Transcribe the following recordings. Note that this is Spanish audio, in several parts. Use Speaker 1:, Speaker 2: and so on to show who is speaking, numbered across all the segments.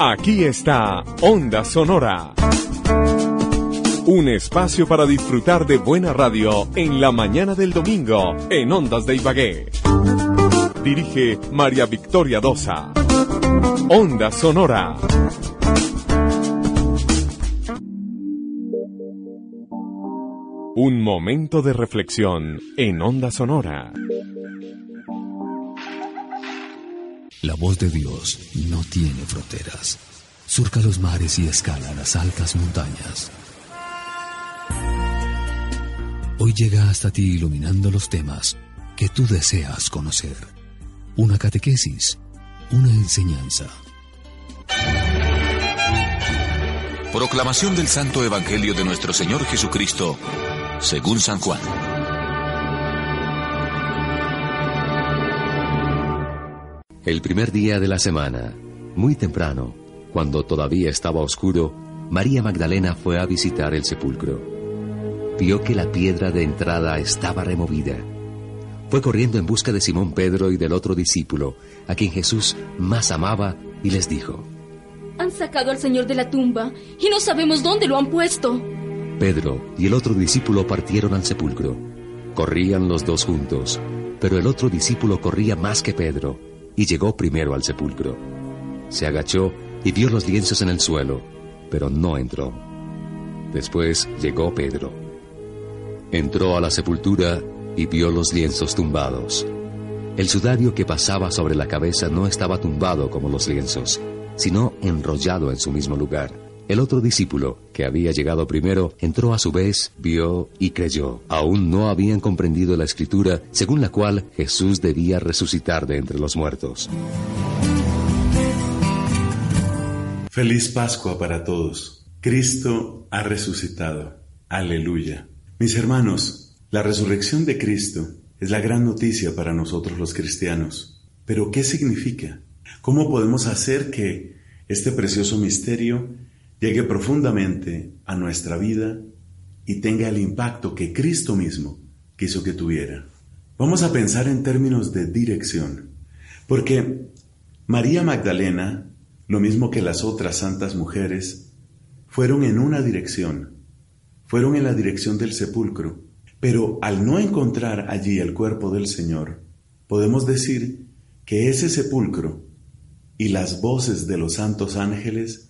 Speaker 1: Aquí está Onda Sonora. Un espacio para disfrutar de buena radio en la mañana del domingo en Ondas de Ibagué. Dirige María Victoria Dosa. Onda Sonora. Un momento de reflexión en Onda Sonora.
Speaker 2: La voz de Dios no tiene fronteras. Surca los mares y escala las altas montañas. Hoy llega hasta ti iluminando los temas que tú deseas conocer. Una catequesis, una enseñanza.
Speaker 3: Proclamación del Santo Evangelio de nuestro Señor Jesucristo, según San Juan.
Speaker 4: El primer día de la semana, muy temprano, cuando todavía estaba oscuro, María Magdalena fue a visitar el sepulcro. Vio que la piedra de entrada estaba removida. Fue corriendo en busca de Simón Pedro y del otro discípulo, a quien Jesús más amaba, y les dijo,
Speaker 5: Han sacado al Señor de la tumba y no sabemos dónde lo han puesto.
Speaker 4: Pedro y el otro discípulo partieron al sepulcro. Corrían los dos juntos, pero el otro discípulo corría más que Pedro y llegó primero al sepulcro. Se agachó y vio los lienzos en el suelo, pero no entró. Después llegó Pedro. Entró a la sepultura y vio los lienzos tumbados. El sudario que pasaba sobre la cabeza no estaba tumbado como los lienzos, sino enrollado en su mismo lugar. El otro discípulo, que había llegado primero, entró a su vez, vio y creyó. Aún no habían comprendido la escritura según la cual Jesús debía resucitar de entre los muertos.
Speaker 6: Feliz Pascua para todos. Cristo ha resucitado. Aleluya. Mis hermanos, la resurrección de Cristo es la gran noticia para nosotros los cristianos. Pero ¿qué significa? ¿Cómo podemos hacer que este precioso misterio llegue profundamente a nuestra vida y tenga el impacto que Cristo mismo quiso que tuviera. Vamos a pensar en términos de dirección, porque María Magdalena, lo mismo que las otras santas mujeres, fueron en una dirección, fueron en la dirección del sepulcro, pero al no encontrar allí el cuerpo del Señor, podemos decir que ese sepulcro y las voces de los santos ángeles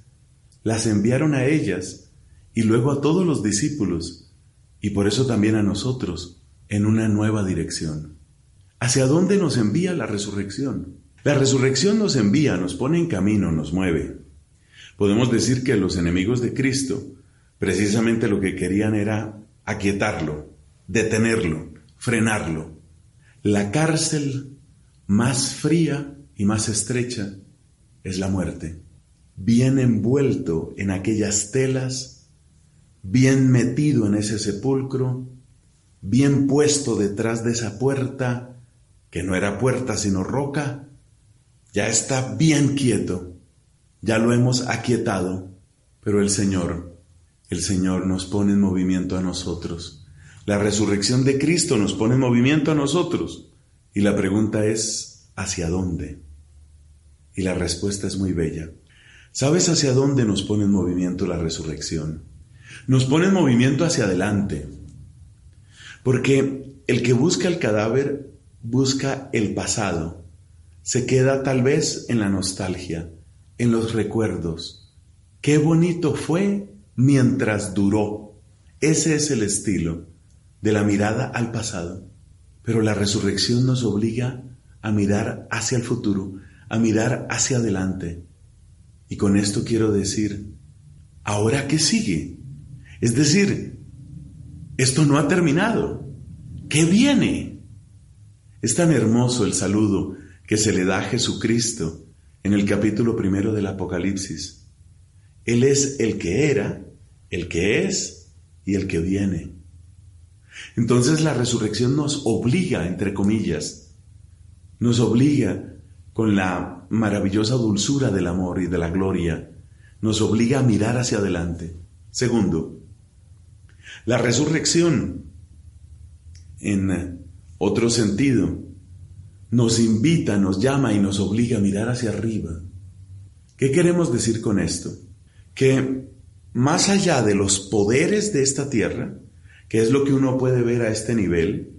Speaker 6: las enviaron a ellas y luego a todos los discípulos y por eso también a nosotros en una nueva dirección. ¿Hacia dónde nos envía la resurrección? La resurrección nos envía, nos pone en camino, nos mueve. Podemos decir que los enemigos de Cristo precisamente lo que querían era aquietarlo, detenerlo, frenarlo. La cárcel más fría y más estrecha es la muerte bien envuelto en aquellas telas, bien metido en ese sepulcro, bien puesto detrás de esa puerta, que no era puerta sino roca, ya está bien quieto, ya lo hemos aquietado, pero el Señor, el Señor nos pone en movimiento a nosotros. La resurrección de Cristo nos pone en movimiento a nosotros. Y la pregunta es, ¿hacia dónde? Y la respuesta es muy bella. ¿Sabes hacia dónde nos pone en movimiento la resurrección? Nos pone en movimiento hacia adelante. Porque el que busca el cadáver busca el pasado. Se queda tal vez en la nostalgia, en los recuerdos. Qué bonito fue mientras duró. Ese es el estilo de la mirada al pasado. Pero la resurrección nos obliga a mirar hacia el futuro, a mirar hacia adelante y con esto quiero decir, ¿ahora qué sigue? Es decir, esto no ha terminado. ¿Qué viene? Es tan hermoso el saludo que se le da a Jesucristo en el capítulo primero del Apocalipsis. Él es el que era, el que es y el que viene. Entonces la resurrección nos obliga, entre comillas, nos obliga con la maravillosa dulzura del amor y de la gloria, nos obliga a mirar hacia adelante. Segundo, la resurrección, en otro sentido, nos invita, nos llama y nos obliga a mirar hacia arriba. ¿Qué queremos decir con esto? Que más allá de los poderes de esta tierra, que es lo que uno puede ver a este nivel,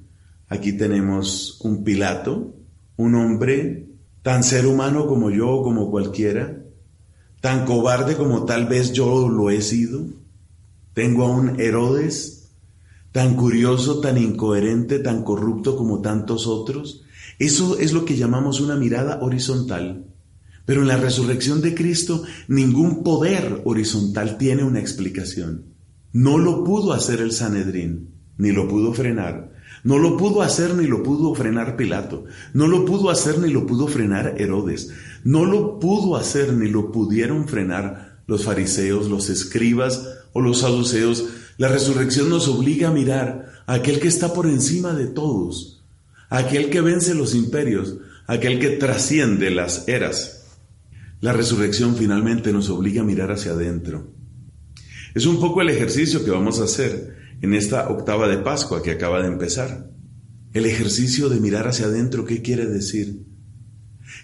Speaker 6: aquí tenemos un Pilato, un hombre tan ser humano como yo o como cualquiera, tan cobarde como tal vez yo lo he sido. Tengo a un Herodes tan curioso, tan incoherente, tan corrupto como tantos otros. Eso es lo que llamamos una mirada horizontal. Pero en la resurrección de Cristo ningún poder horizontal tiene una explicación. No lo pudo hacer el Sanedrín, ni lo pudo frenar. No lo pudo hacer ni lo pudo frenar Pilato. No lo pudo hacer ni lo pudo frenar Herodes. No lo pudo hacer ni lo pudieron frenar los fariseos, los escribas o los saduceos. La resurrección nos obliga a mirar a aquel que está por encima de todos, aquel que vence los imperios, aquel que trasciende las eras. La resurrección finalmente nos obliga a mirar hacia adentro. Es un poco el ejercicio que vamos a hacer en esta octava de Pascua que acaba de empezar. El ejercicio de mirar hacia adentro, ¿qué quiere decir?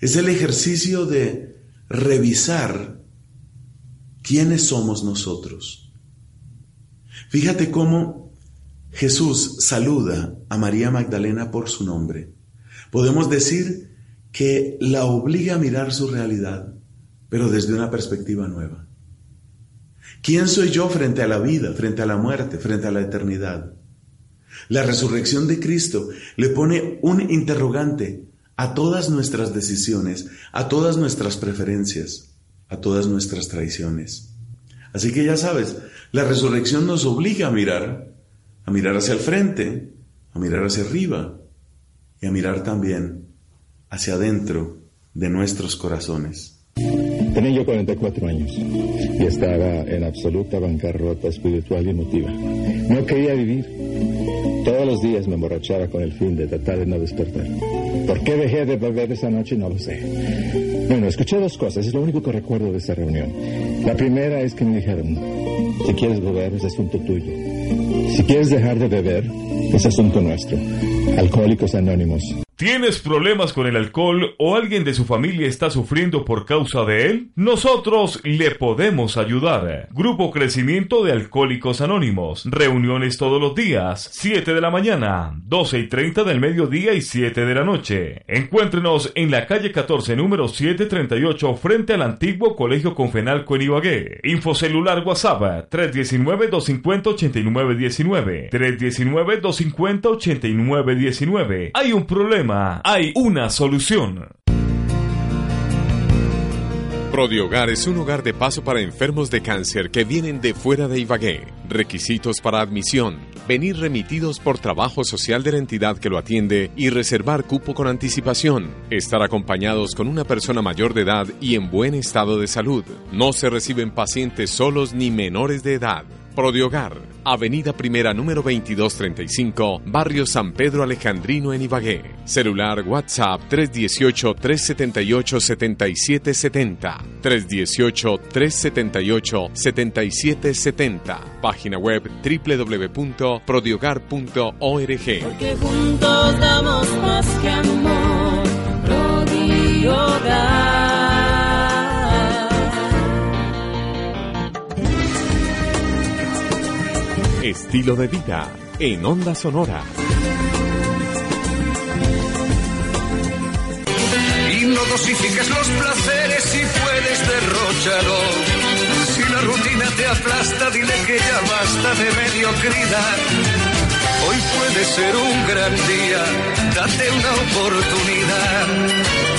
Speaker 6: Es el ejercicio de revisar quiénes somos nosotros. Fíjate cómo Jesús saluda a María Magdalena por su nombre. Podemos decir que la obliga a mirar su realidad pero desde una perspectiva nueva. ¿Quién soy yo frente a la vida, frente a la muerte, frente a la eternidad? La resurrección de Cristo le pone un interrogante a todas nuestras decisiones, a todas nuestras preferencias, a todas nuestras traiciones. Así que ya sabes, la resurrección nos obliga a mirar, a mirar hacia el frente, a mirar hacia arriba y a mirar también hacia adentro de nuestros corazones.
Speaker 7: Tenía yo 44 años y estaba en absoluta bancarrota espiritual y emotiva. No quería vivir. Todos los días me emborrachaba con el fin de tratar de no despertar. ¿Por qué dejé de beber esa noche? No lo sé. Bueno, escuché dos cosas, es lo único que recuerdo de esa reunión. La primera es que me dijeron, si quieres beber es asunto tuyo. Si quieres dejar de beber es asunto nuestro. Alcohólicos Anónimos.
Speaker 8: ¿Tienes problemas con el alcohol o alguien de su familia está sufriendo por causa de él? Nosotros le podemos ayudar. Grupo Crecimiento de Alcohólicos Anónimos. Reuniones todos los días, 7 de la mañana, 12 y 30 del mediodía y 7 de la noche. Encuéntrenos en la calle 14, número 738, frente al antiguo Colegio Confenalco en Ibagué. Infocelular WhatsApp 319-250-8919. 319-250-8919. Hay un problema hay una solución.
Speaker 1: Prodiogar es un hogar de paso para enfermos de cáncer que vienen de fuera de Ibagué. Requisitos para admisión. Venir remitidos por trabajo social de la entidad que lo atiende y reservar cupo con anticipación. Estar acompañados con una persona mayor de edad y en buen estado de salud. No se reciben pacientes solos ni menores de edad. Prodiogar, Avenida Primera número 2235, Barrio San Pedro Alejandrino en Ibagué. Celular WhatsApp 318-378-7770. 318-378-7770. Página web www.prodiogar.org.
Speaker 9: Porque juntos damos más que amor. Prodiogar.
Speaker 1: Estilo de vida en Onda Sonora.
Speaker 10: Y no dosifiques los placeres si puedes derrocharlo. Si la rutina te aplasta, dile que ya basta de mediocridad. Hoy puede ser un gran día, date una oportunidad.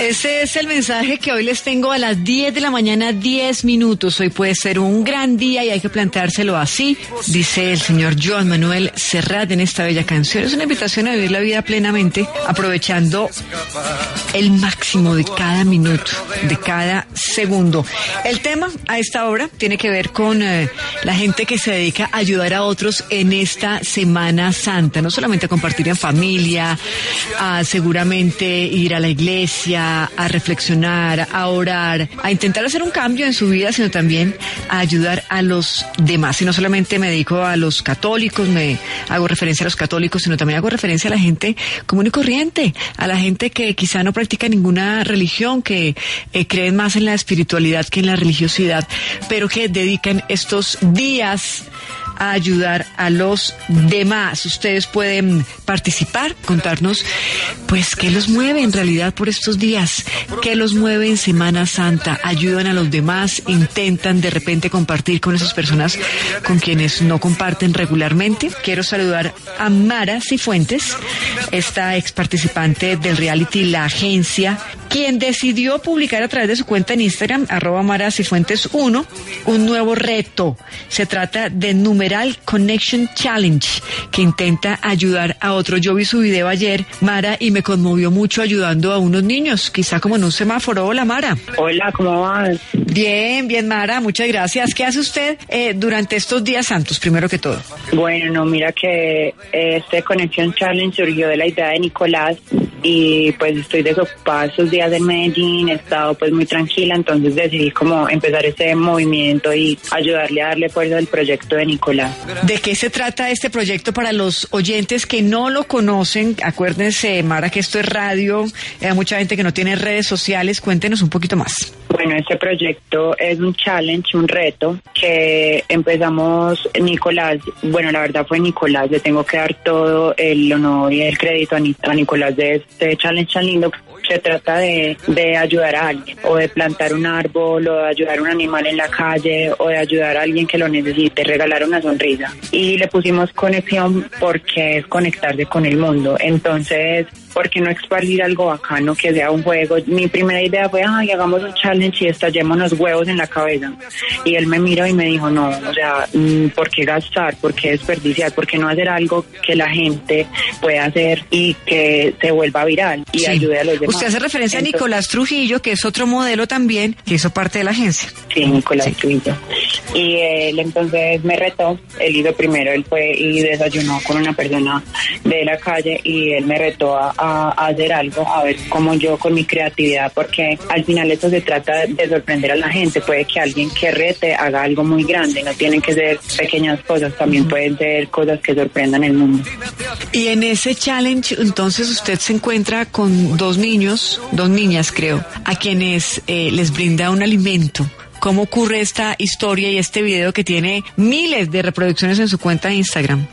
Speaker 11: Ese es el mensaje que hoy les tengo a las 10 de la mañana, 10 minutos. Hoy puede ser un gran día y hay que planteárselo así, dice el señor Joan Manuel Serrat en esta bella canción. Es una invitación a vivir la vida plenamente, aprovechando el máximo de cada minuto, de cada segundo. El tema a esta hora tiene que ver con eh, la gente que se dedica a ayudar a otros en esta Semana Santa, no solamente a compartir en familia, a seguramente ir a la iglesia, a reflexionar, a orar, a intentar hacer un cambio en su vida, sino también a ayudar a los demás. Y no solamente me dedico a los católicos, me hago referencia a los católicos, sino también hago referencia a la gente común y corriente, a la gente que quizá no practica ninguna religión, que eh, creen más en la espiritualidad que en la religiosidad, pero que dedican estos días a ayudar a los demás. Ustedes pueden participar, contarnos, pues, qué los mueve en realidad por estos días, qué los mueve en Semana Santa, ayudan a los demás, intentan de repente compartir con esas personas con quienes no comparten regularmente. Quiero saludar a Mara Cifuentes, esta ex participante del reality La Agencia, quien decidió publicar a través de su cuenta en Instagram, arroba Mara Cifuentes 1, un nuevo reto. Se trata de numeral Connection Challenge, que intenta ayudar a otro. Yo vi su video ayer, Mara, y me conmovió mucho ayudando a unos niños, quizá como en un semáforo. Hola, Mara.
Speaker 12: Hola, ¿cómo vas?
Speaker 11: Bien, bien, Mara, muchas gracias. ¿Qué hace usted eh, durante estos días santos, primero que todo?
Speaker 12: Bueno, no, mira que este Connection Challenge surgió de la idea de Nicolás y pues estoy desocupada estos días en Medellín, he estado pues muy tranquila, entonces decidí como empezar este movimiento y ayudarle a darle fuerza al proyecto de Nicolás.
Speaker 11: ¿De qué se trata este proyecto para los oyentes que no lo conocen? Acuérdense, Mara, que esto es radio, hay mucha gente que no tiene redes sociales, cuéntenos un poquito más.
Speaker 12: Bueno, este proyecto es un challenge, un reto que empezamos Nicolás, bueno, la verdad fue Nicolás, le tengo que dar todo el honor y el crédito a Nicolás de este challenge tan lindo. Se trata de, de ayudar a alguien, o de plantar un árbol, o de ayudar a un animal en la calle, o de ayudar a alguien que lo necesite, regalar una sonrisa. Y le pusimos conexión porque es conectarse con el mundo. Entonces, ¿por qué no expandir algo bacano que sea un juego? Mi primera idea fue, ay, hagamos un challenge y estallémonos huevos en la cabeza. Y él me miró y me dijo, no, o sea, mm, ¿por qué gastar? ¿Por qué desperdiciar? ¿Por qué no hacer algo que la gente pueda hacer y que se vuelva viral y
Speaker 11: Sí.
Speaker 12: ayude a los demás?
Speaker 11: Usted hace referencia
Speaker 12: Entonces-
Speaker 11: a Nicolás Trujillo, que es otro modelo también, que hizo parte de la agencia.
Speaker 12: Sí, Nicolás Trujillo. Y él entonces me retó, él hizo primero, él fue y desayunó con una persona de la calle y él me retó a, a- hacer algo, a ver cómo yo con mi creatividad, porque al final esto se trata de sorprender a la gente, puede que alguien que rete haga algo muy grande, no tienen que ser pequeñas cosas, también pueden ser cosas que sorprendan el mundo.
Speaker 11: Y en ese challenge, entonces usted se encuentra con dos niños, dos niñas creo, a quienes eh, les brinda un alimento. ¿Cómo ocurre esta historia y este video que tiene miles de reproducciones en su cuenta de Instagram?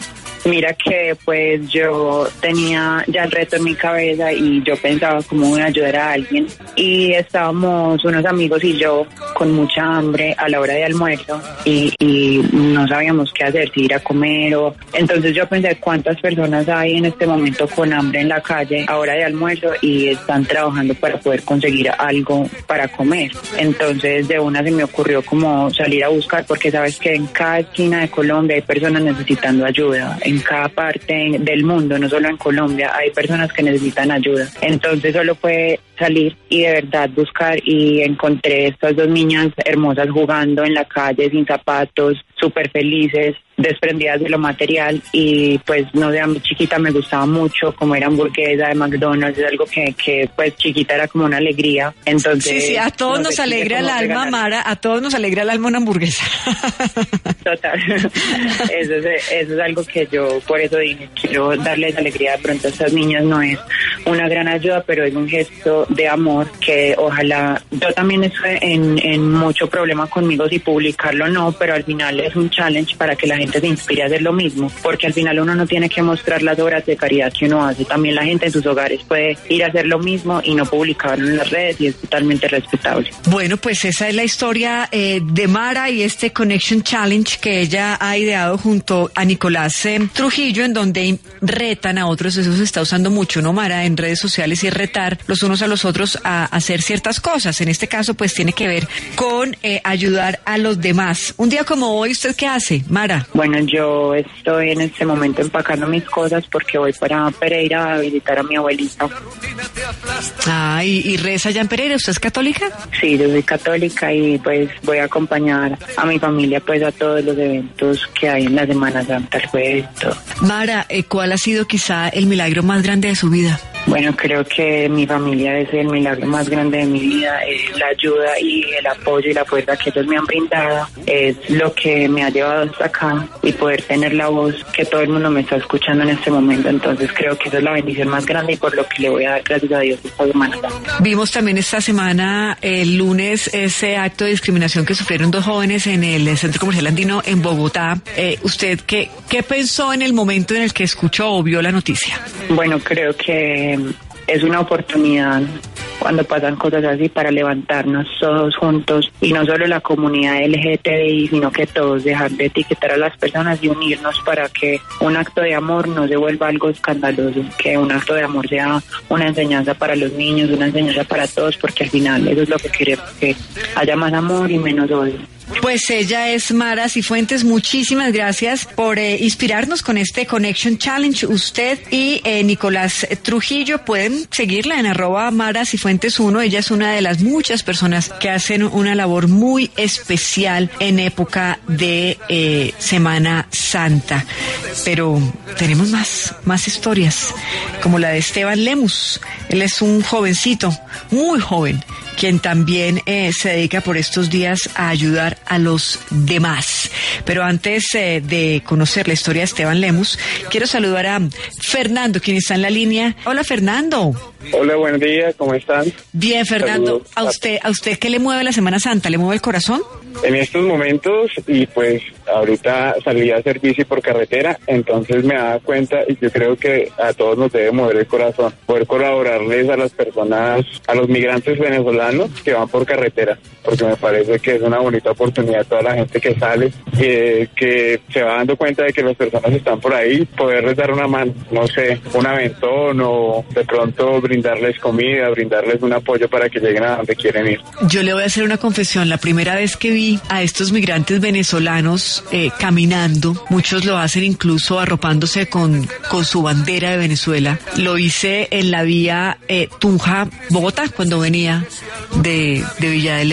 Speaker 12: Mira que pues yo tenía ya el reto en mi cabeza y yo pensaba cómo voy a ayudar a alguien y estábamos unos amigos y yo con mucha hambre a la hora de almuerzo y, y no sabíamos qué hacer, si ir a comer o... Entonces yo pensé cuántas personas hay en este momento con hambre en la calle a hora de almuerzo y están trabajando para poder conseguir algo para comer. Entonces de una se me ocurrió como salir a buscar porque sabes que en cada esquina de Colombia hay personas necesitando ayuda, en cada parte del mundo, no solo en Colombia, hay personas que necesitan ayuda. Entonces solo fue salir y de verdad buscar y encontré estas dos niñas hermosas jugando en la calle sin zapatos, súper felices, desprendidas de lo material y pues no a mi chiquita me gustaba mucho como era hamburguesa de McDonald's, es algo que, que pues chiquita era como una alegría. Entonces,
Speaker 11: Sí, sí, a todos
Speaker 12: no
Speaker 11: nos alegra el alma,
Speaker 12: regalar-
Speaker 11: Mara, a todos nos alegra el alma una hamburguesa.
Speaker 12: Total. Eso es, eso es algo que yo por eso dije, quiero darles alegría de pronto a estas niñas. No es una gran ayuda, pero es un gesto de amor que ojalá, yo también estoy en, en mucho problema conmigo si publicarlo o no, pero al final es un challenge para que la gente se inspire a hacer lo mismo, porque al final uno no tiene que mostrar las obras de caridad que uno hace. También la gente en sus hogares puede ir a hacer lo mismo y no publicarlo en las redes y es totalmente respetable.
Speaker 11: Bueno, pues esa es la historia eh, de Mara y este Connection Challenge que ella ha ideado junto a Nicolás eh, Trujillo, en donde retan a otros. Eso se está usando mucho, ¿no, Mara? En redes sociales y retar los unos a los otros a hacer ciertas cosas. En este caso, pues tiene que ver con eh, ayudar a los demás. Un día como hoy, ¿usted qué hace, Mara?
Speaker 12: Yo estoy en este momento empacando mis cosas porque voy para Pereira a visitar a mi abuelita.
Speaker 11: Ah, y, y reza ya en Pereira. ¿Usted es católica?
Speaker 12: Sí, yo soy católica y pues voy a acompañar a mi familia pues a todos los eventos que hay en la Semana Santa, el jueves, todo.
Speaker 11: Mara, eh, ¿cuál ha sido quizá el milagro más grande de su vida?
Speaker 12: Bueno, creo que mi familia es el milagro más grande de mi vida, es la ayuda y el apoyo y la fuerza que ellos me han brindado, es lo que me ha llevado hasta acá y poder tener la voz que todo el mundo me está escuchando en este momento. Entonces creo que esa es la bendición más grande y por lo que le voy a dar gracias a Dios esta semana.
Speaker 11: Vimos también esta semana, el lunes, ese acto de discriminación que sufrieron dos jóvenes en el Centro Comercial Andino en Bogotá. Eh, ¿Usted qué, qué pensó en el momento en el que escuchó o vio la noticia?
Speaker 12: Bueno, creo que es una oportunidad cuando pasan cosas así para levantarnos todos juntos y no solo la comunidad LGTBI, sino que todos dejar de etiquetar a las personas y unirnos para que un acto de amor no se vuelva algo escandaloso, que un acto de amor sea una enseñanza para los niños, una enseñanza para todos, porque al final eso es lo que queremos, que haya más amor y menos odio.
Speaker 11: Pues ella es Mara Cifuentes. Muchísimas gracias por eh, inspirarnos con este Connection Challenge. Usted y eh, Nicolás Trujillo pueden seguirla en arroba Mara Cifuentes 1. Ella es una de las muchas personas que hacen una labor muy especial en época de eh, Semana Santa. Pero tenemos más, más historias, como la de Esteban Lemus. Él es un jovencito, muy joven, quien también se dedica por estos días a ayudar a los demás. Pero antes eh, de conocer la historia de Esteban Lemus, quiero saludar a Fernando, quien está en la línea. Hola, Fernando.
Speaker 13: Hola, buen día, ¿cómo están?
Speaker 11: Bien, Fernando. ¿A usted, ¿A usted qué le mueve la Semana Santa? ¿Le mueve el corazón?
Speaker 13: En estos momentos, y pues ahorita salí a hacer bici por carretera, entonces me da cuenta y yo creo que a todos nos debe mover el corazón, poder colaborarles a las personas, a los migrantes venezolanos que van por carretera, porque me parece que es una bonita oportunidad toda la gente que sale, que, que se va dando cuenta de que las personas están por ahí, poderles dar una mano, no sé, un aventón o de pronto brindarles comida, brindarles un apoyo para que lleguen a donde quieren ir.
Speaker 11: Yo le voy a hacer una confesión, la primera vez que vi a estos migrantes venezolanos eh, caminando, muchos lo hacen incluso arropándose con, con su bandera de Venezuela. Lo hice en la vía eh, Tunja-Bogotá cuando venía de, de, Villa de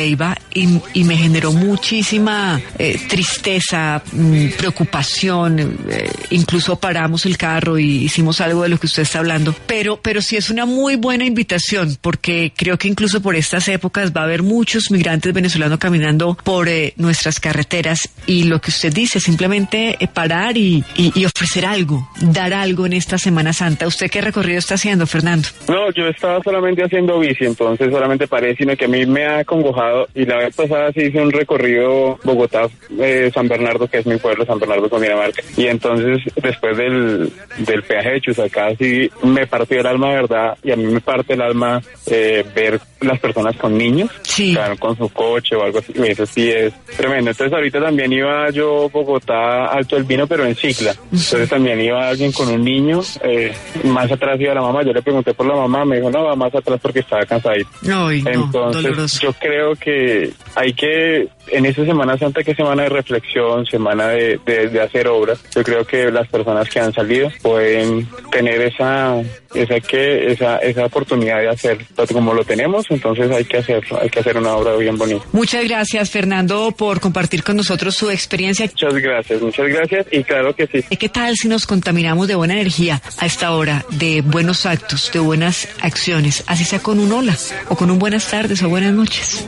Speaker 11: y, me generó muchísima eh, tristeza, mm, preocupación. Eh, incluso paramos el carro y hicimos algo de lo que usted está hablando. Pero, pero sí es una muy buena invitación porque creo que incluso por estas épocas va a haber muchos migrantes venezolanos caminando por eh, nuestras carreteras y lo que usted dice, simplemente parar y, ofrecer algo, dar algo en esta Semana Santa. ¿Usted qué recorrido está haciendo, Fernando?
Speaker 13: No, yo estaba solamente haciendo bici, entonces solamente paré, sino que a mí me ha acongojado y la vez pasada sí hice un recorrido Bogotá, eh, San Bernardo, que es mi pueblo, San Bernardo con Dinamarca. Y entonces después del, del peaje de Chusacá sí me partió el alma, ¿verdad? Y a mí me parte el alma eh, ver las personas con niños,
Speaker 11: sí.
Speaker 13: con su coche o algo así. Eso sí es tremendo. Entonces ahorita también iba yo Bogotá Alto del Vino, pero en cicla. Entonces también iba alguien con un niño, eh, más atrás iba la mamá. Yo le pregunté por la mamá, me dijo, no, va más atrás porque estaba cansadito.
Speaker 11: No,
Speaker 13: Entonces yo creo que hay que, en esta Semana Santa, que es semana de reflexión, semana de, de, de hacer obras, yo creo que las personas que han salido pueden tener esa, esa que, esa, esa oportunidad de hacer, como lo tenemos, entonces hay que hacerlo, hay que hacer una obra bien bonita.
Speaker 11: Muchas gracias, Fernando, por compartir con nosotros su experiencia.
Speaker 13: Muchas gracias, muchas gracias y claro que sí.
Speaker 11: ¿Qué tal si nos contaminamos de buena energía a esta hora, de buenos actos, de buenas acciones, así sea con un hola o con un buenas tardes o buenas noches?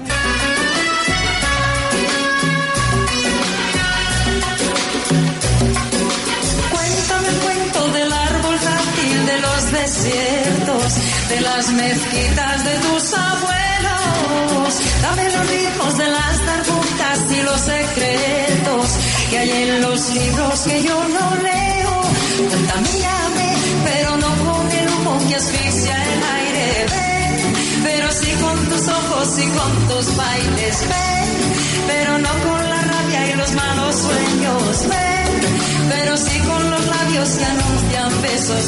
Speaker 9: De las mezquitas de tus abuelos. Dame los ritmos de las darbucas y los secretos que hay en los libros que yo no leo. Contamíname, pero no con el humo que asfixia el aire. Ven, pero sí con tus ojos y con tus bailes. Ven, pero no con la rabia y los malos sueños. Ven, pero sí con los labios que anuncian besos.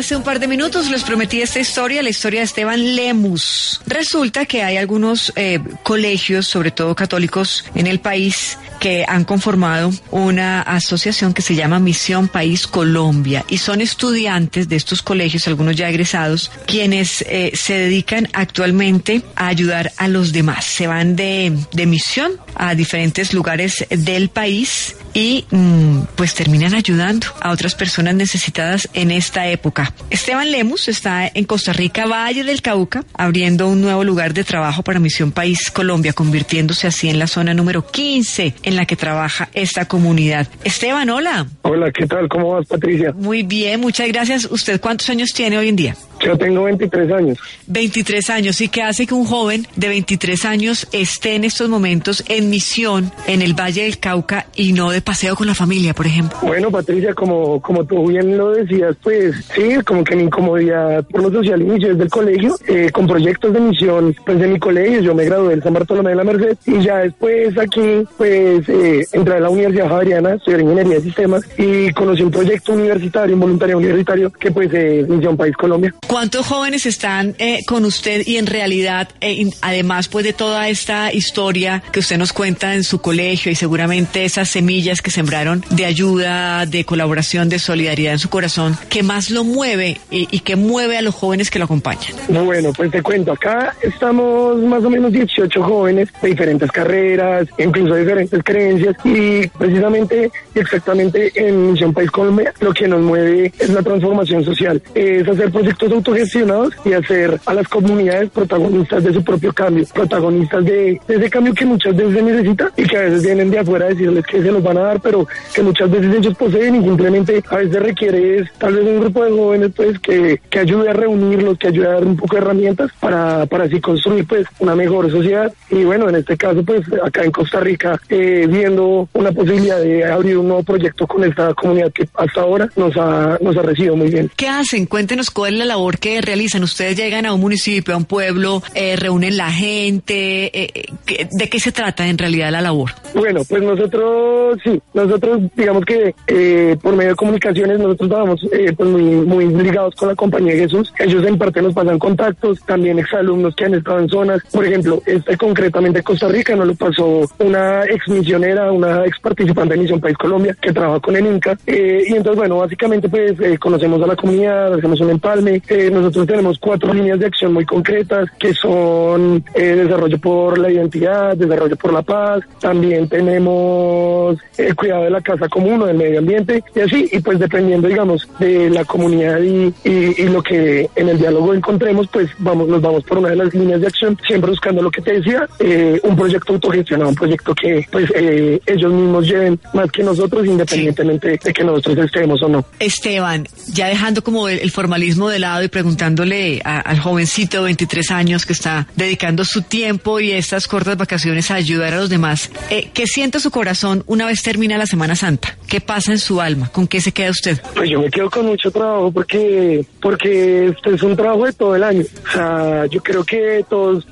Speaker 11: Hace un par de minutos les prometí esta historia, la historia de Esteban Lemus. Resulta que hay algunos eh, colegios, sobre todo católicos, en el país que han conformado una asociación que se llama Misión País Colombia y son estudiantes de estos colegios, algunos ya egresados, quienes eh, se dedican actualmente a ayudar a los demás. Se van de, de misión a diferentes lugares del país y mmm, pues terminan ayudando a otras personas necesitadas en esta época. Esteban Lemus está en Costa Rica, Valle del Cauca, abriendo un nuevo lugar de trabajo para Misión País Colombia, convirtiéndose así en la zona número 15 en la que trabaja esta comunidad. Esteban, hola.
Speaker 14: Hola, ¿qué tal? ¿Cómo vas, Patricia?
Speaker 11: Muy bien, muchas gracias. ¿Usted cuántos años tiene hoy en día?
Speaker 14: Yo tengo 23 años.
Speaker 11: 23 años. ¿Y qué hace que un joven de 23 años esté en estos momentos en misión en el Valle del Cauca y no de paseo con la familia, por ejemplo?
Speaker 14: Bueno, Patricia, como, como tú bien lo decías, pues sí, como que mi incomodidad por lo social inició desde el colegio, eh, con proyectos de misión pues de mi colegio. Yo me gradué en San Bartolomé de la Merced y ya después aquí, pues eh, entré a la Universidad Javeriana, estudié Ingeniería de Sistemas y conocí un proyecto universitario, un voluntario universitario, que pues es Misión País Colombia.
Speaker 11: ¿Cuántos jóvenes están eh, con usted y en realidad, eh, además pues de toda esta historia que usted nos cuenta en su colegio y seguramente esas semillas que sembraron de ayuda, de colaboración, de solidaridad en su corazón, ¿qué más lo mueve y, y qué mueve a los jóvenes que lo acompañan?
Speaker 14: Bueno, pues te cuento, acá estamos más o menos 18 jóvenes de diferentes carreras, incluso diferentes creencias y precisamente exactamente en Misión País Colombia lo que nos mueve es la transformación social, es hacer proyectos autogestionados y hacer a las comunidades protagonistas de su propio cambio, protagonistas de, de ese cambio que muchas veces se necesita y que a veces vienen de afuera a decirles que se los van a dar, pero que muchas veces ellos poseen y simplemente a veces requiere es tal vez un grupo de jóvenes pues que, que ayude a reunirlos, que ayude a dar un poco de herramientas para, para así construir pues una mejor sociedad. Y bueno, en este caso pues acá en Costa Rica eh, viendo una posibilidad de abrir un nuevo proyecto con esta comunidad que hasta ahora nos ha, nos ha recibido muy bien.
Speaker 11: ¿Qué hacen? Cuéntenos cuál es la labor que realizan. Ustedes llegan a un municipio, a un pueblo, eh, reúnen la gente. Eh, eh, ¿De qué se trata en realidad la labor?
Speaker 14: Bueno, pues nosotros, sí, nosotros digamos que eh, por medio de comunicaciones nosotros estábamos eh, pues muy, muy ligados con la compañía de Jesús. Ellos en parte nos pasan contactos, también exalumnos que han estado en zonas. Por ejemplo, este concretamente Costa Rica nos lo pasó una ex misionera, una ex participante de Misión País Colombia que trabaja con el Inca. Eh, y entonces, bueno, básicamente pues eh, conocemos a la comunidad, hacemos un empalme. Eh, nosotros tenemos cuatro líneas de acción muy concretas que son eh, desarrollo por la identidad, desarrollo por la paz, también tenemos el cuidado de la casa común o del medio ambiente y así, y pues dependiendo, digamos, de la comunidad y, y, y lo que en el diálogo encontremos, pues vamos, nos vamos por una de las líneas de acción, siempre buscando lo que te decía, eh, un proyecto autogestionado, un proyecto que pues eh, ellos mismos lleven más que nosotros, independientemente de que nosotros estemos o no.
Speaker 11: Esteban, ya dejando como el, el formalismo de lado y preguntándole a- al jovencito de 23 años que está dedicando su tiempo y estas cortas vacaciones a ayudar a los demás, eh, ¿qué siente su corazón una vez termina la Semana Santa? ¿Qué pasa en su alma? ¿Con qué se queda usted?
Speaker 14: Pues yo me quedo con mucho trabajo porque porque este es un trabajo de todo el año. O sea, yo creo que todos,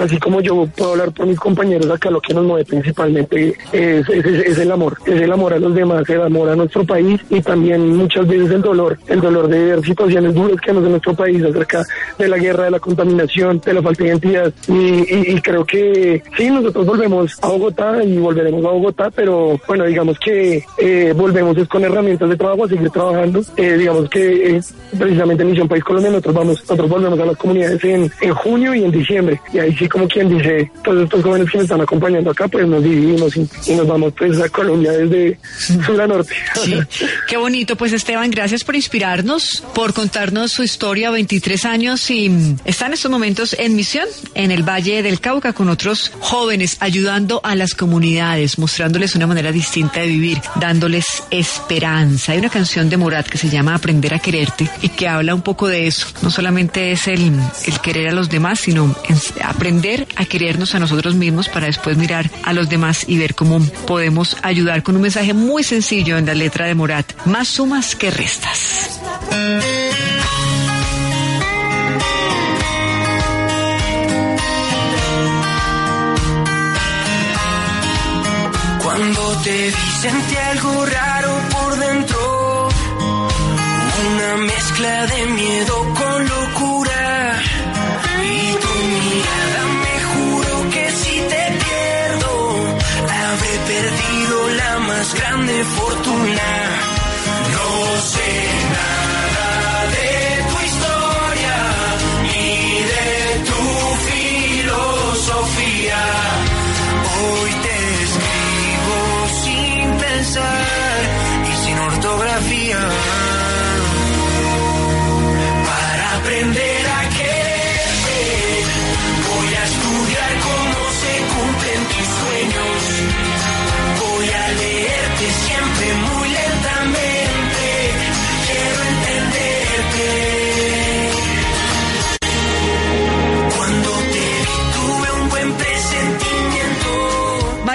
Speaker 14: así como yo puedo hablar por mis compañeros acá, lo que nos mueve principalmente es, es- el amor. Es el amor a los demás, el amor a nuestro país y también muchas veces el dolor. El dolor de ver situaciones duras que hay en nuestro país acerca de la guerra, de la contaminación, de la falta de identidad. Y, creo que sí, nosotros volvemos a Bogotá y volveremos a Bogotá, pero bueno, digamos que eh, volvemos es con herramientas de trabajo a seguir trabajando. Eh, digamos que eh, precisamente en Misión País Colombia nosotros vamos, nosotros volvemos a las comunidades en, en junio y en diciembre. Y ahí sí como quien dice, todos estos jóvenes que me están acompañando acá, pues nos dividimos y, y nos vamos pues a Colombia desde sur a norte.
Speaker 11: Sí, qué bonito. Pues Esteban, gracias por inspirarnos, por contarnos su historia, 23 años y está en estos momentos en misión en el Valle del Cauca con otros jóvenes, ayudando a las comunidades, mostrándoles una manera distinta de vivir, dándoles esperanza. Hay una canción de Morat que se llama Aprender a quererte y que habla un poco de eso. No solamente es el, el querer a los demás, sino en- aprender a querernos a nosotros mismos para después mirar a los demás y ver cómo podemos ayudar con un mensaje muy sencillo en la letra de Morat. Más sumas que restas.
Speaker 15: Cuando te vi sentí algo raro por dentro, una mezcla de miedo con locura. Grande fortuna.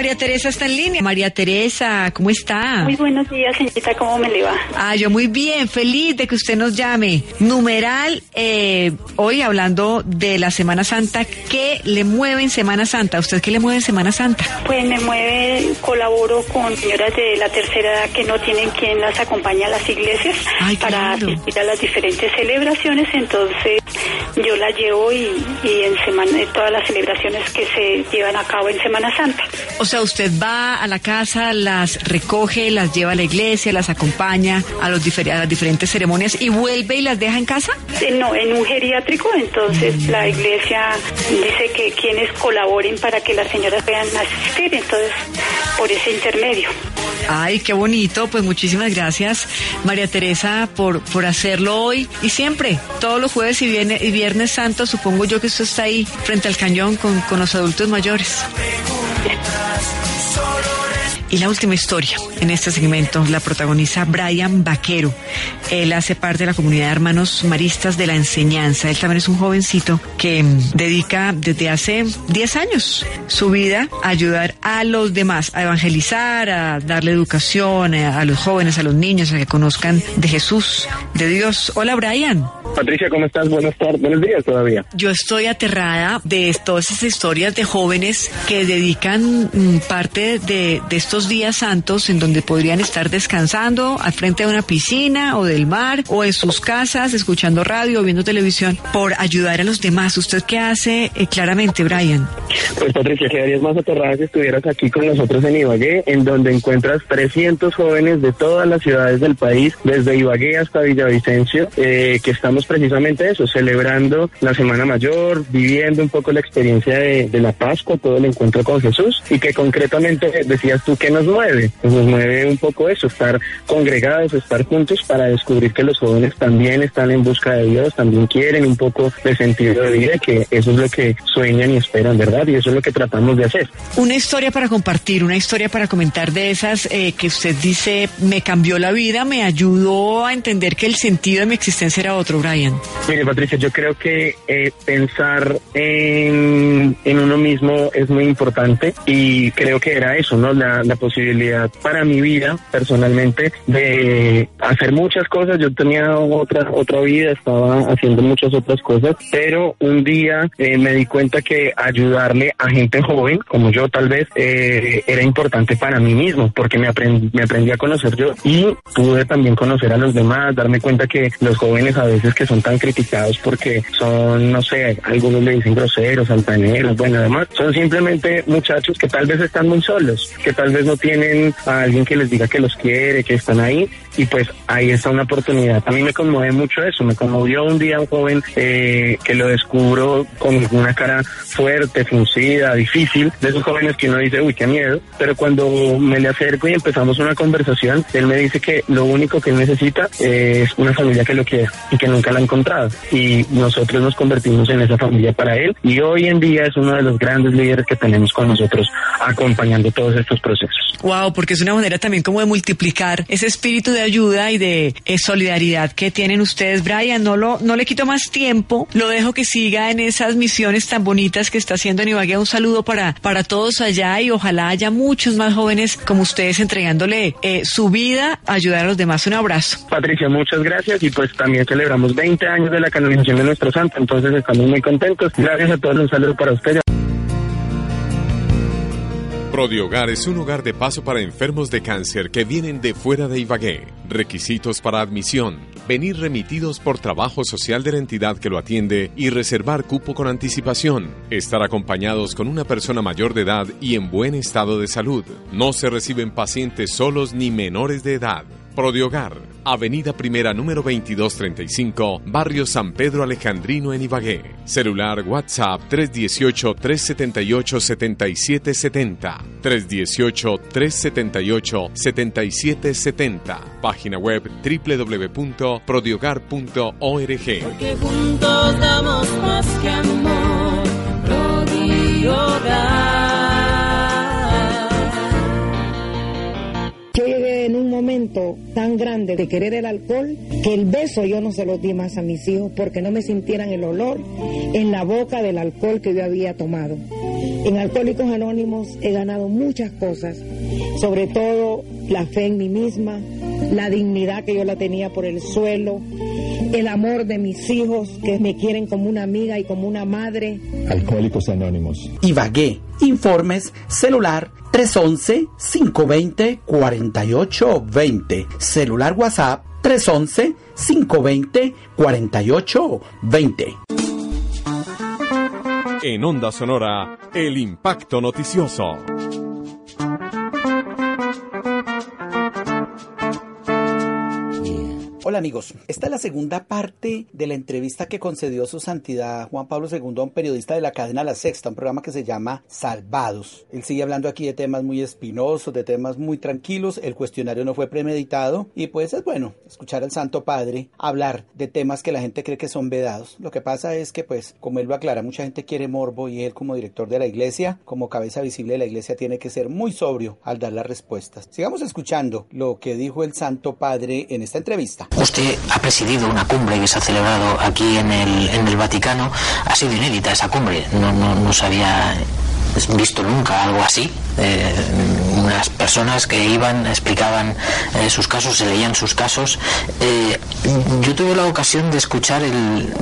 Speaker 11: María Teresa está en línea. María Teresa, ¿cómo está?
Speaker 16: Muy buenos días, señorita, ¿cómo me le va?
Speaker 11: Ah, yo muy bien, feliz de que usted nos llame. Numeral, eh, hoy hablando de la Semana Santa, ¿qué le mueve en Semana Santa? ¿A usted qué le mueve en Semana Santa?
Speaker 16: Pues me mueve, colaboro con señoras de la tercera edad que no tienen quien las acompañe a las iglesias
Speaker 11: Ay,
Speaker 16: para
Speaker 11: claro.
Speaker 16: asistir a las diferentes celebraciones, entonces yo la llevo y, y en semana, todas las celebraciones que se llevan a cabo en Semana Santa.
Speaker 11: O sea, usted va a la casa, las recoge, las lleva a la iglesia, las acompaña a, los a las diferentes ceremonias y vuelve y las deja en casa.
Speaker 16: No, en un geriátrico, entonces la iglesia dice que quienes colaboren para que las señoras puedan asistir, entonces por ese intermedio.
Speaker 11: Ay, qué bonito. Pues muchísimas gracias, María Teresa, por, por hacerlo hoy y siempre. Todos los jueves y viernes, y viernes santo, supongo yo que usted está ahí frente al cañón con, con los adultos mayores. Y la última historia en este segmento la protagoniza Brian Vaquero. Él hace parte de la comunidad de hermanos maristas de la enseñanza. Él también es un jovencito que mm, dedica desde hace 10 años su vida a ayudar a los demás, a evangelizar, a darle educación eh, a los jóvenes, a los niños, a que conozcan de Jesús, de Dios. Hola Brian.
Speaker 15: Patricia, ¿cómo estás? Buenas tardes, buenos días todavía.
Speaker 11: Yo estoy aterrada de todas esas historias de jóvenes que dedican mm, parte de, de estos días santos en donde podrían estar descansando al frente de una piscina o del mar o en sus casas escuchando radio o viendo televisión por ayudar a los demás. ¿Usted qué hace eh, claramente, Brian?
Speaker 15: Pues Patricia, quedarías más aterrada si estuvieras aquí con nosotros en Ibagué, en donde encuentras 300 jóvenes de todas las ciudades del país, desde Ibagué hasta Villavicencio, eh, que estamos precisamente eso, celebrando la Semana Mayor, viviendo un poco la experiencia de, de la Pascua, todo el encuentro con Jesús, y que concretamente decías tú, ¿qué nos mueve? Nos mueve un poco eso, estar congregados, estar juntos para descubrir que los jóvenes también están en busca de Dios, también quieren un poco de sentido de vida, que eso es lo que sueñan y esperan, ¿verdad? Y eso es lo que tratamos de hacer.
Speaker 11: Una historia para compartir, una historia para comentar de esas eh, que usted dice me cambió la vida, me ayudó a entender que el sentido de mi existencia era otro.
Speaker 15: Mire, Patricia, yo creo que eh, pensar en, uno mismo es muy importante y creo que era eso, ¿no? La, posibilidad para mi vida, personalmente, de hacer muchas cosas. Yo tenía otra, otra vida, estaba haciendo muchas otras cosas, pero un día eh, me di cuenta que ayudarle a gente joven, como yo tal vez, eh, era importante para mí mismo, porque me, aprendí, me aprendí a conocer yo y pude también conocer a los demás, darme cuenta que los jóvenes a veces son tan criticados porque son, no sé, algunos le dicen groseros, altaneros, bueno, además son simplemente muchachos que tal vez están muy solos, que tal vez no tienen a alguien que les diga que los quiere, que están ahí y pues ahí está una oportunidad. A mí me conmueve mucho eso, me conmovió un día un joven eh, que lo descubro con una cara fuerte, fruncida, difícil, de esos jóvenes que uno dice, uy, qué miedo, pero cuando me le acerco y empezamos una conversación, él me dice que lo único que él necesita es una familia que lo quiera y que nunca la ha encontrado. Y nosotros nos convertimos en esa familia para él y hoy en día es uno de los grandes líderes que tenemos con nosotros acompañando todos estos procesos.
Speaker 11: Wow, porque es una manera también como de multiplicar ese espíritu de ayuda y de eh, solidaridad que tienen ustedes, Brian. No lo, no le quito más tiempo, lo dejo que siga en esas misiones tan bonitas que está haciendo en Ibagué. Un saludo para, para todos allá y ojalá haya muchos más jóvenes como ustedes entregándole eh, su vida a ayudar a los demás. Un abrazo.
Speaker 15: Patricia, muchas gracias y pues también celebramos 20 años de la canonización de nuestro santo, entonces estamos muy contentos. Gracias a todos, un saludo para ustedes.
Speaker 1: Prodiogar es un hogar de paso para enfermos de cáncer que vienen de fuera de Ibagué. Requisitos para admisión. Venir remitidos por trabajo social de la entidad que lo atiende y reservar cupo con anticipación. Estar acompañados con una persona mayor de edad y en buen estado de salud. No se reciben pacientes solos ni menores de edad. Prodiogar, Avenida Primera número 2235, Barrio San Pedro Alejandrino en Ibagué. Celular WhatsApp 318-378-7770. 318-378-7770. Página web www.prodiogar.org.
Speaker 9: Porque juntos damos más que amor.
Speaker 17: Yo en un momento tan grande de querer el alcohol que el beso yo no se lo di más a mis hijos porque no me sintieran el olor en la boca del alcohol que yo había tomado. En Alcohólicos Anónimos he ganado muchas cosas, sobre todo la fe en mí misma, la dignidad que yo la tenía por el suelo, el amor de mis hijos que me quieren como una amiga y como una madre.
Speaker 7: Alcohólicos Anónimos.
Speaker 18: Ibagué. Informes celular 311-520-4820. Celular WhatsApp 311-520-4820.
Speaker 1: En Onda Sonora, el impacto noticioso.
Speaker 18: Hola amigos, esta es la segunda parte de la entrevista que concedió su santidad Juan Pablo II a un periodista de la cadena La Sexta, un programa que se llama Salvados. Él sigue hablando aquí de temas muy espinosos, de temas muy tranquilos, el cuestionario no fue premeditado y pues es bueno escuchar al Santo Padre hablar de temas que la gente cree que son vedados. Lo que pasa es que pues como él lo aclara, mucha gente quiere morbo y él como director de la iglesia, como cabeza visible de la iglesia tiene que ser muy sobrio al dar las respuestas. Sigamos escuchando lo que dijo el Santo Padre en esta entrevista.
Speaker 19: Usted ha presidido una cumbre que se ha celebrado aquí en el, en el Vaticano. Ha sido inédita esa cumbre. No, no, no se había visto nunca algo así. Eh, unas personas que iban, explicaban eh, sus casos, se leían sus casos. Eh, yo tuve la ocasión de escuchar el,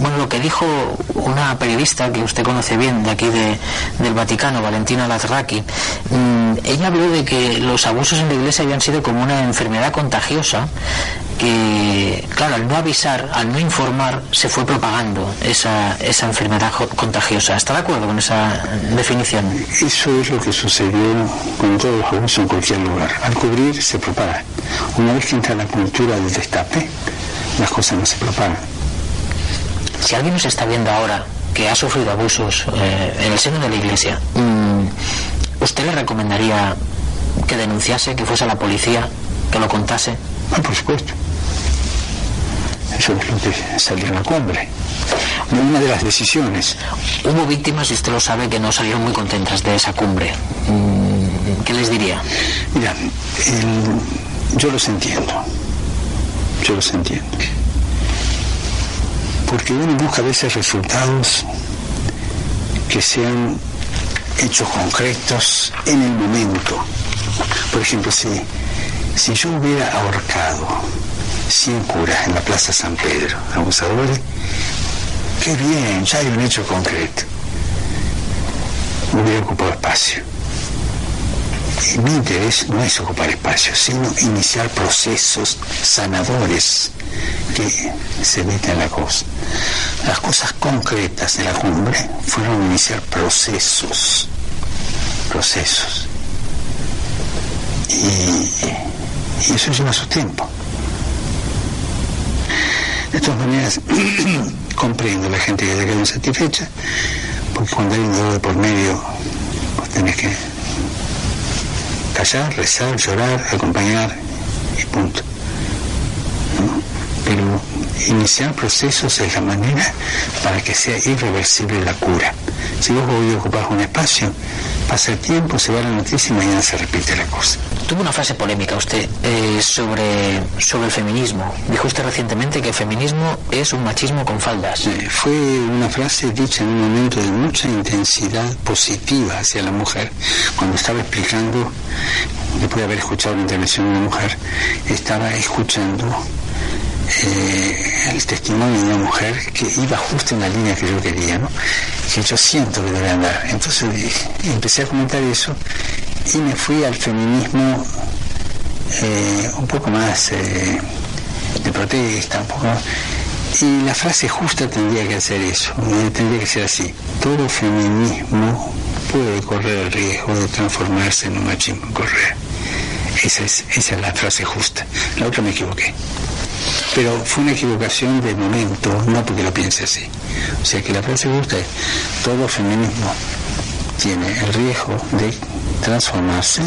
Speaker 19: bueno, lo que dijo una periodista que usted conoce bien de aquí de, del Vaticano, Valentina Lazraki. Mm, ella habló de que los abusos en la iglesia habían sido como una enfermedad contagiosa que, claro, al no avisar, al no informar, se fue propagando esa, esa enfermedad contagiosa. ¿Está de acuerdo con esa definición?
Speaker 20: Eso es lo que sucedió con todos los abusos en cualquier lugar. Al cubrir se propaga. Una vez que entra la cultura del destape, las cosas no se propagan.
Speaker 19: Si alguien nos está viendo ahora que ha sufrido abusos eh, en el seno de la iglesia, mm, ¿usted le recomendaría que denunciase, que fuese a la policía, que lo contase?
Speaker 20: Ah, por supuesto. Eso es lo que salió en la cumbre. Una de las decisiones.
Speaker 19: Hubo víctimas, y usted lo sabe, que no salieron muy contentas de esa cumbre. Mm, ¿Qué les diría?
Speaker 20: Mira, yo los entiendo. Yo los entiendo. Porque uno busca a veces resultados que sean hechos concretos en el momento. Por ejemplo, si, si yo hubiera ahorcado 100 curas en la Plaza San Pedro, abusadores, qué bien, ya hay un hecho concreto. Hubiera ocupado espacio. Mi interés no es ocupar espacio, sino iniciar procesos sanadores que se meten la cosa. Las cosas concretas de la cumbre fueron iniciar procesos, procesos. Y, eso lleva su tiempo. De todas maneras, comprendo la gente que se quedó insatisfecha, porque cuando hay un dolor por medio, pues tenés que callar, rezar, llorar, acompañar y punto. Pero iniciar procesos es la manera para que sea irreversible la cura. Si vos hoy ocupás un espacio, pasa el tiempo, se va la noticia y mañana se repite la cosa.
Speaker 19: Tuvo una frase polémica usted eh, sobre, sobre el feminismo. Dijo usted recientemente que el feminismo es un machismo con faldas.
Speaker 20: Eh, Fue una frase dicha en un momento de mucha intensidad positiva hacia la mujer. Cuando estaba explicando, después de haber escuchado la intervención de una mujer, estaba escuchando eh, el testimonio de una mujer que iba justo en la línea que yo quería, ¿no? que yo siento que debe andar. Entonces dije- empecé a comentar eso y me fui al feminismo eh, un poco más eh, de protesta, un poco. Y la frase justa tendría que ser eso, eh, tendría que ser así. Todo feminismo puede correr el riesgo de transformarse en un machismo correr. Esa es, esa es la frase justa. La otra me equivoqué. Pero fue una equivocación de momento, no porque lo piense así. O sea que la frase justa es, todo feminismo tiene el riesgo de transformarse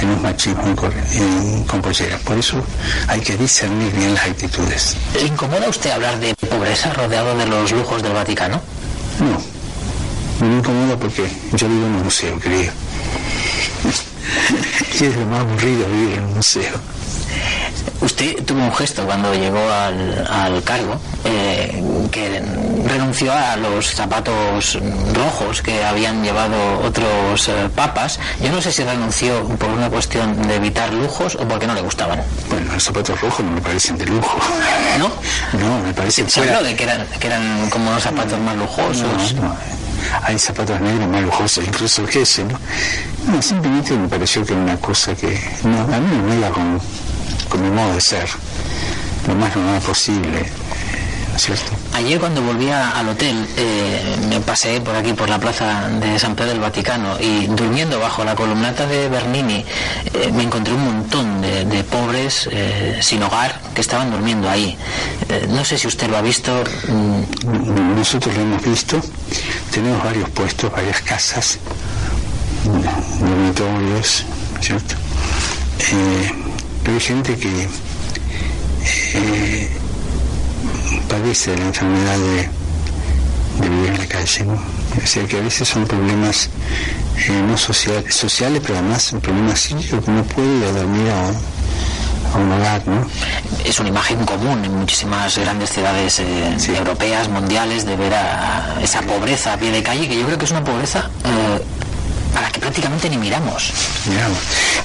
Speaker 20: en un machismo en, con pollera. Por eso hay que discernir bien las actitudes.
Speaker 19: ¿Le incomoda usted hablar de pobreza rodeado de los lujos del Vaticano?
Speaker 20: No, no me incomoda porque yo vivo en un museo, querido. y es lo más aburrido vivir en un museo.
Speaker 19: Usted tuvo un gesto cuando llegó al, cargo, eh, que renunció a los zapatos rojos que habían llevado otros eh, papas. Yo no sé si renunció por una cuestión de evitar lujos o porque no le gustaban.
Speaker 20: Bueno, los zapatos rojos no me parecen de lujo.
Speaker 19: ¿No?
Speaker 20: No, me parecen...
Speaker 19: Se habló de que eran, que eran como los zapatos más lujosos.
Speaker 20: No, Hay zapatos negros más lujosos, incluso que ese, ¿no? No, simplemente me pareció que era una cosa que... No, a mí me iba con con mi modo de ser, lo más normal posible, ¿no es cierto?
Speaker 19: Ayer cuando volvía al hotel eh, me pasé por aquí por la plaza de San Pedro del Vaticano y durmiendo bajo la columnata de Bernini eh, me encontré un montón de, pobres eh, sin hogar que estaban durmiendo ahí. no sé si usted lo ha visto.
Speaker 20: Mm. Nosotros lo hemos visto. Tenemos varios puestos, varias casas, dormitorios, ¿no hay gente que eh, padece de la enfermedad de, vivir en la calle, ¿no? O sea que a veces son problemas eh, no sociales, sociales, pero además son problemas psíquicos que no puede ir a dormir a, un hogar, ¿no?
Speaker 19: Es una imagen común en muchísimas grandes ciudades eh, europeas, mundiales, de ver a esa pobreza a pie de calle, que yo creo que es una pobreza a la que prácticamente ni miramos.
Speaker 20: Miramos.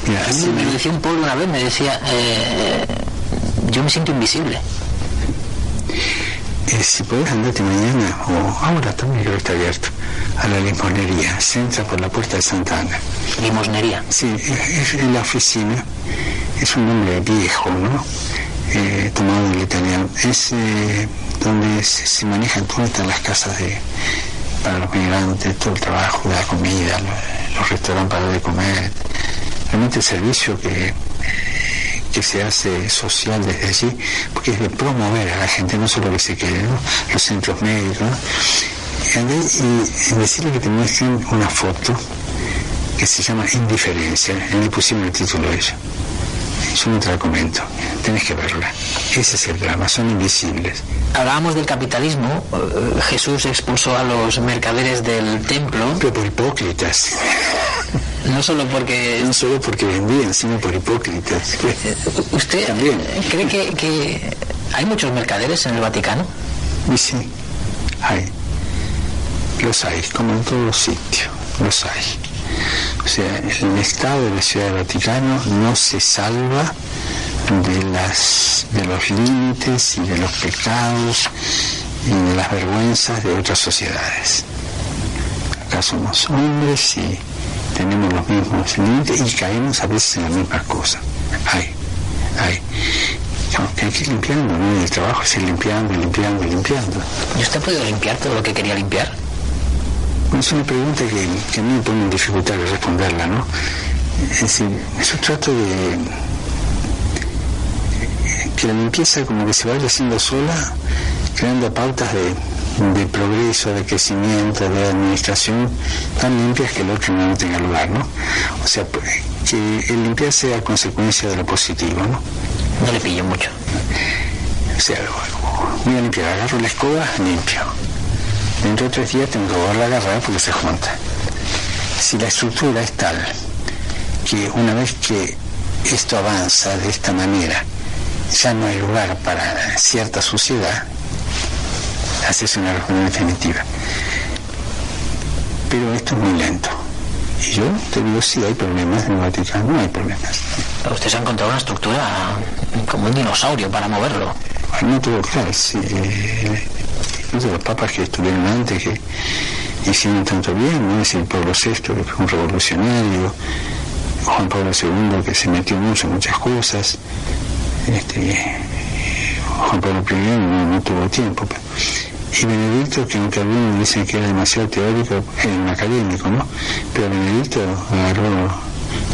Speaker 20: Mira,
Speaker 19: me lo decía un pueblo una vez, me decía, eh, yo me siento invisible.
Speaker 20: Eh, si puedes andarte mañana, o ahora también creo que está abierto, a la limosnería, se entra por la puerta de Santana.
Speaker 19: ¿Limosnería?
Speaker 20: Sí, es, la oficina, es un nombre viejo, ¿no? Eh, tomado del italiano. Es donde se, manejan todas las casas de, para los migrantes, todo el trabajo, la comida, los, restaurantes para de comer, realmente el servicio que, que se hace social desde allí, porque es de promover a la gente, no solo que se quede, los centros médicos, y, decirle que te muestren una foto que se llama Indiferencia, le pusimos el título de ella. Yo no te la comento, tenés que verla. Ese es el drama, son invisibles.
Speaker 19: Hablábamos del capitalismo, eh, Jesús expulsó a los mercaderes del templo.
Speaker 20: Pero por hipócritas.
Speaker 19: No solo porque...
Speaker 20: No solo porque vendían, sino por hipócritas.
Speaker 19: ¿Usted También. cree que, hay muchos mercaderes en el Vaticano?
Speaker 20: Y sí, hay. Los hay, como en todos los sitios, los hay. O sea, el Estado de la Ciudad del Vaticano no se salva de, las, de los límites y de los pecados y de las vergüenzas de otras sociedades. Acá somos hombres y tenemos los mismos límites y caemos a veces en las mismas cosas. Hay, hay. que hay que ir limpiando. El trabajo es ir limpiando, limpiando, limpiando.
Speaker 19: ¿Y usted ha podido limpiar todo lo que quería limpiar?
Speaker 20: Es una pregunta que, que a mí me pone en dificultad de responderla, ¿no? Es decir, yo trato de que la limpieza como que se vaya haciendo sola, creando pautas de, progreso, de crecimiento, de administración tan limpias que el otro no tenga lugar, ¿no? O sea, que el limpiar sea consecuencia de lo positivo, ¿no?
Speaker 19: No le pillo mucho.
Speaker 20: O sea, voy a limpiar, agarro la escoba, limpio. Dentro de tres días tengo que volver a agarrar porque se junta. Si la estructura es tal que una vez que esto avanza de esta manera, ya no hay lugar para cierta suciedad, haces una reforma definitiva. Pero esto es muy lento. Y yo te digo, si hay problemas en el Vaticano, no hay problemas.
Speaker 19: Usted se ha encontrado una estructura como un dinosaurio para moverlo.
Speaker 20: No todo claro, sí. Incluso los papas que estuvieron antes, que hicieron tanto bien, ¿no? Es el Pablo VI, que fue un revolucionario, Juan Pablo II, que se metió mucho en muchas cosas, este, Juan Pablo I no, tuvo tiempo. Y Benedicto, que aunque algunos dicen que era demasiado teórico, era un académico, ¿no? Pero Benedicto agarró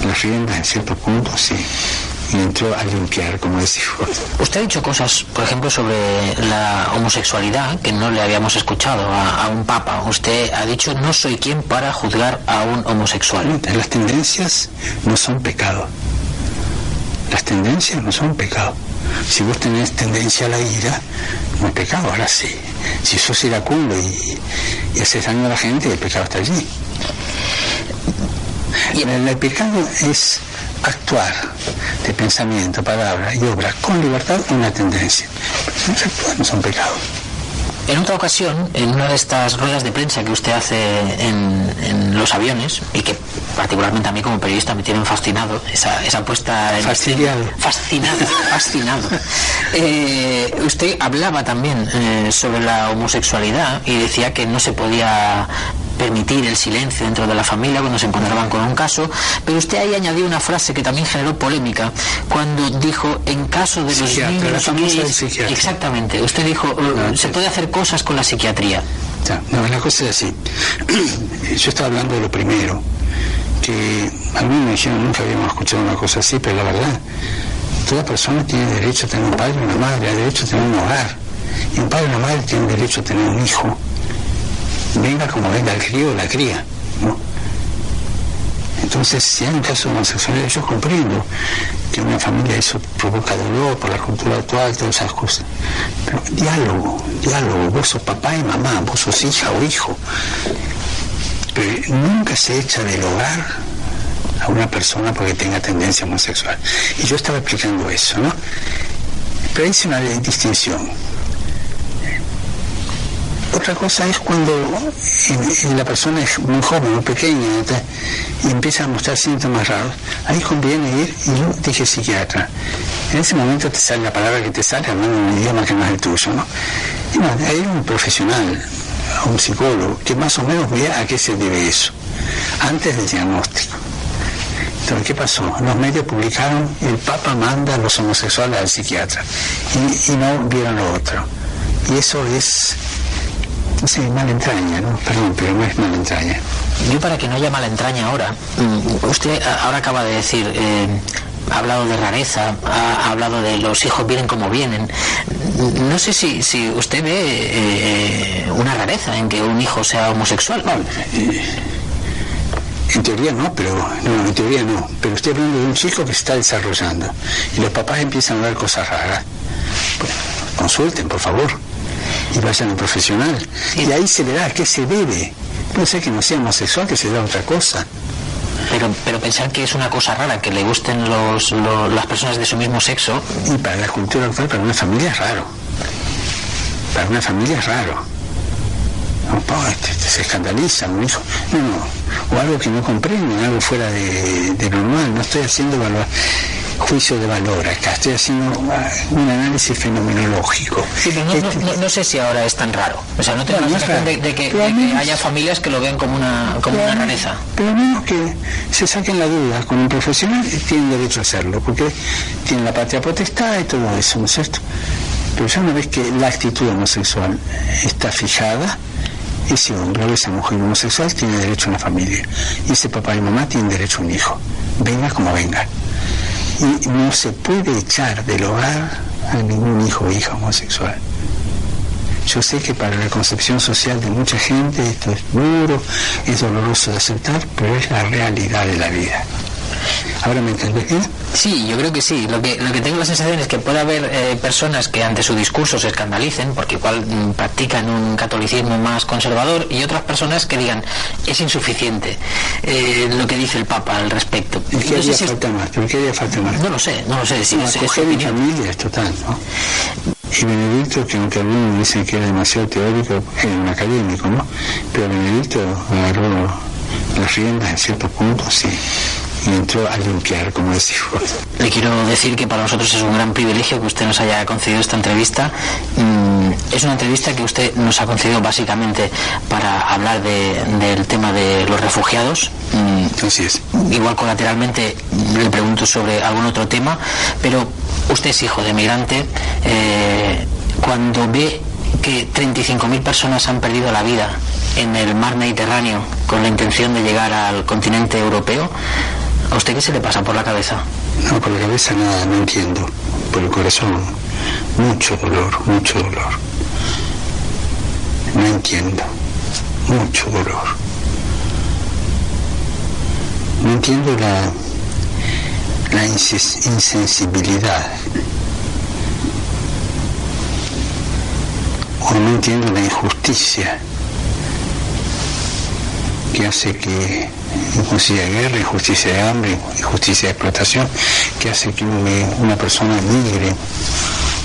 Speaker 20: las riendas en ciertos puntos, sí. Y entró a limpiar, como decimos.
Speaker 19: Usted ha dicho cosas, por ejemplo, sobre la homosexualidad que no le habíamos escuchado a, a un papa. Usted ha dicho, no soy quien para juzgar a un homosexual.
Speaker 20: Las tendencias no son pecado. Las tendencias no son pecado. Si vos tenés tendencia a la ira, no es pecado, ahora sí. Si sos iracundo y, y haces daño a la gente, el pecado está allí. Y el, el pecado es actuar de pensamiento, palabra y obra con libertad una tendencia. Pero no son pecados.
Speaker 19: En otra ocasión, en una de estas ruedas de prensa que usted hace en, en los aviones, y que particularmente a mí como periodista me tienen fascinado, esa, esa puesta en escena. Fascinado, fascinado. Eh, usted hablaba también eh, sobre la homosexualidad y decía que no se podía permitir el silencio dentro de la familia cuando se encontraban con un caso, pero usted ahí añadió una frase que también generó polémica cuando dijo en caso de los niños exactamente, usted dijo eh, se puede hacer cosas con la psiquiatría.
Speaker 20: Ya, no, la cosa es así. Yo estaba hablando de lo primero, que algunos me dijeron nunca habíamos escuchado una cosa así, pero la verdad, toda persona tiene derecho a tener un padre y una madre, ha derecho a tener un hogar. Y un padre y una madre tienen derecho a tener un hijo. Venga como venga el crío la cría, ¿no? Entonces, si hay un caso de homosexualidad, yo comprendo que una familia eso provoca dolor por la cultura actual, todas esas cosas. Pero diálogo, diálogo, vos sos papá y mamá, vos sos hija o hijo. Pero nunca se echa del hogar a una persona porque tenga tendencia homosexual. Y yo estaba explicando eso, ¿no? Pero hice una distinción. Otra cosa es cuando la persona es muy joven, muy pequeña, y empieza a mostrar síntomas raros. Ahí conviene ir, y yo dije psiquiatra. En ese momento te sale la palabra que te sale, hablando en un idioma que no es el tuyo, ¿no? Y no, de ahí un profesional, un psicólogo, que más o menos vea a qué se debe eso, antes del diagnóstico. Entonces, ¿qué pasó? Los medios publicaron, el Papa manda a los homosexuales al psiquiatra, y no vieron lo otro. Y eso es, sé, mala entraña, ¿no? Perdón, pero no es mala entraña.
Speaker 19: Yo para que no haya mala entraña ahora, mm, usted a- ahora acaba de decir, eh, ha hablado de rareza, ha, ha hablado de los hijos vienen como vienen. No sé si, si usted ve eh, una rareza en que un hijo sea homosexual.
Speaker 20: En teoría no, pero no, en teoría no. Pero estoy hablando de un chico que se está desarrollando y los papás empiezan a ver cosas raras. Bueno, consulten, por favor, y vayan al profesional. Y ahí se le da a qué se debe. Puede ser que no sea homosexual, que se da otra cosa.
Speaker 19: Pero, pero pensar que es una cosa rara, que le gusten los, lo- las personas de su mismo sexo.
Speaker 20: Y para la cultura actual, para una familia es raro. Para una familia es raro. No, este- este se escandaliza un hijo. No, no. O algo que no comprenden, algo fuera de, de normal. No estoy haciendo evalua- juicio de valor acá, estoy haciendo un análisis fenomenológico.
Speaker 19: Sí, pero no, no- no- no sé si ahora es tan raro. O sea, no tengo la sensación de, que, de haya familias que lo ven como una, como una rareza.
Speaker 20: Pero menos que se saquen la duda con un profesional, tienen derecho a hacerlo, porque tienen la patria potestad y todo eso, ¿no es cierto? Pero ya una vez que la actitud homosexual está fijada, ese hombre o esa mujer homosexual tiene derecho a una familia. Y ese papá y mamá tienen derecho a un hijo, venga como venga. Y no se puede echar del hogar a ningún hijo o hija homosexual. Yo sé que para la concepción social de mucha gente esto es duro, es doloroso de aceptar, pero es la realidad de la vida. ¿Ahora me entendés bien?
Speaker 19: Sí, yo creo que sí. Lo que, lo que tengo la sensación es que puede haber eh, personas que ante su discurso se escandalicen, porque igual mm, practican un catolicismo más conservador, y otras personas que digan, es insuficiente eh, lo que dice el Papa al respecto.
Speaker 20: ¿Y qué haría falta más? ¿Pero qué haría falta más?
Speaker 19: No lo sé, no lo sé. Si es- es
Speaker 20: mi familia total, ¿no? Y Benedicto, que aunque algunos dicen que era demasiado teórico, era un académico, ¿no? Pero Benedicto agarró las riendas en ciertos puntos sí, y entró a limpiar, como decimos.
Speaker 19: Le quiero decir que para nosotros es un gran privilegio que usted nos haya concedido esta entrevista. Mm, es una entrevista que usted nos ha concedido básicamente para hablar de- del tema de los refugiados. Mm,
Speaker 20: Así es.
Speaker 19: Igual colateralmente le pregunto sobre algún otro tema, pero usted es hijo de migrante. eh, cuando ve que 35.000 personas han perdido la vida en el mar Mediterráneo con la intención de llegar al continente europeo, ¿A usted qué se le pasa por la cabeza?
Speaker 20: No, por la cabeza nada, no entiendo. Por el corazón, mucho dolor, mucho dolor. No entiendo, mucho dolor. No entiendo la, la insensibilidad. O no entiendo la injusticia que hace que injusticia de guerra, injusticia de hambre, injusticia de explotación, que hace que un- una persona migre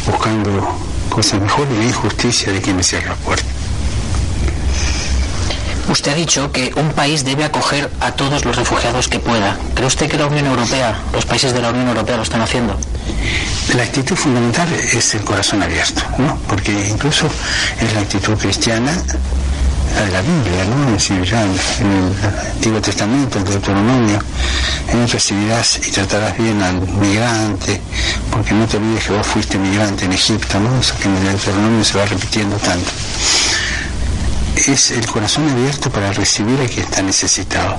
Speaker 20: buscando cosas mejores y la injusticia de quien me cierra la puerta.
Speaker 19: Usted ha dicho que un país debe acoger a todos los refugiados que pueda. ¿Cree usted que la Unión Europea, los países de la Unión Europea lo están haciendo?
Speaker 20: La actitud fundamental es el corazón abierto, ¿no? Porque incluso es la actitud cristiana, de la Biblia, ¿no? Decir, ya en el Antiguo Testamento, el Deuteronomio, eh, recibirás y tratarás bien al migrante, porque no te olvides que vos fuiste migrante en Egipto, ¿no? Eso que en el Deuteronomio se va repitiendo tanto. Es el corazón abierto para recibir a quien está necesitado.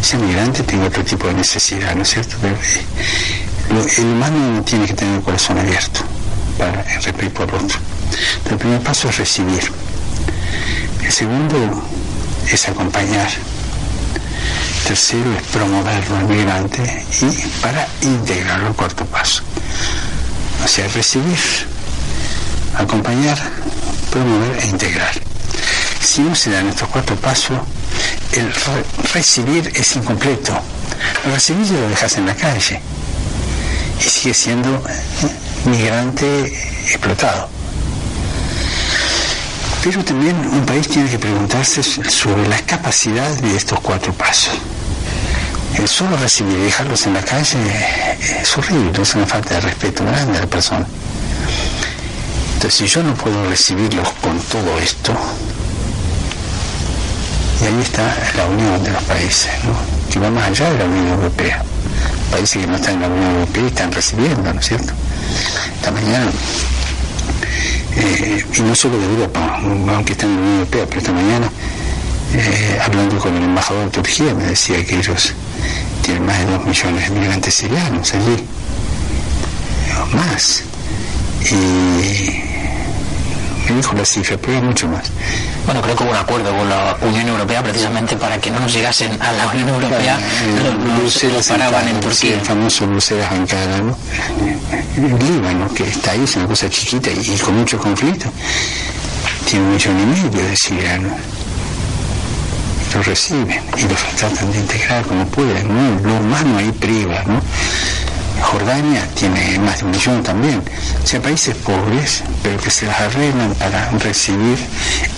Speaker 20: Ese migrante tiene otro tipo de necesidad, ¿no es cierto? Pero, eh, el humano tiene que tener el corazón abierto para en respecto al otro. Pero el primer paso es recibir. El segundo es acompañar. El tercero es promoverlo al migrante y para integrarlo al cuarto paso. O sea, recibir, acompañar, promover e integrar. Si no se dan estos cuatro pasos, el re- recibir es incompleto. El recibir lo dejas en la calle y sigue siendo eh, migrante explotado. Pero también un país tiene que preguntarse sobre la capacidad de estos cuatro pasos. El solo recibir y dejarlos en la calle es horrible, es una falta de respeto grande a la persona. Entonces, si yo no puedo recibirlos con todo esto, y ahí está la unión de los países, ¿no? que va más allá de la Unión Europea. Países que no están en la Unión Europea están recibiendo, ¿no es cierto? Esta mañana, eh, y no solo de Europa, aunque están en la Unión Europea, pero esta mañana, eh, hablando con el embajador de Turquía, me decía que ellos tienen más de dos millones de migrantes sirianos allí, o más. Me dijo la cifra, pero hay mucho más.
Speaker 19: Bueno, creo que hubo un acuerdo con la Unión Europea precisamente para que no nos llegasen a la Unión Europea. Los-
Speaker 20: Bruselas
Speaker 19: paraban en
Speaker 20: sí,
Speaker 19: Turquía.
Speaker 20: el famoso Bruselas Ankara, ¿no? Líbano, que está ahí, es una cosa chiquita y, y con mucho conflicto, tiene un millón y medio de sirianos. Los reciben y los tratan de integrar como pueden, ¿no? Lo humano ahí priva, ¿no? Jordania tiene más de un millón también. O sea, países pobres, pero que se las arreglan para recibir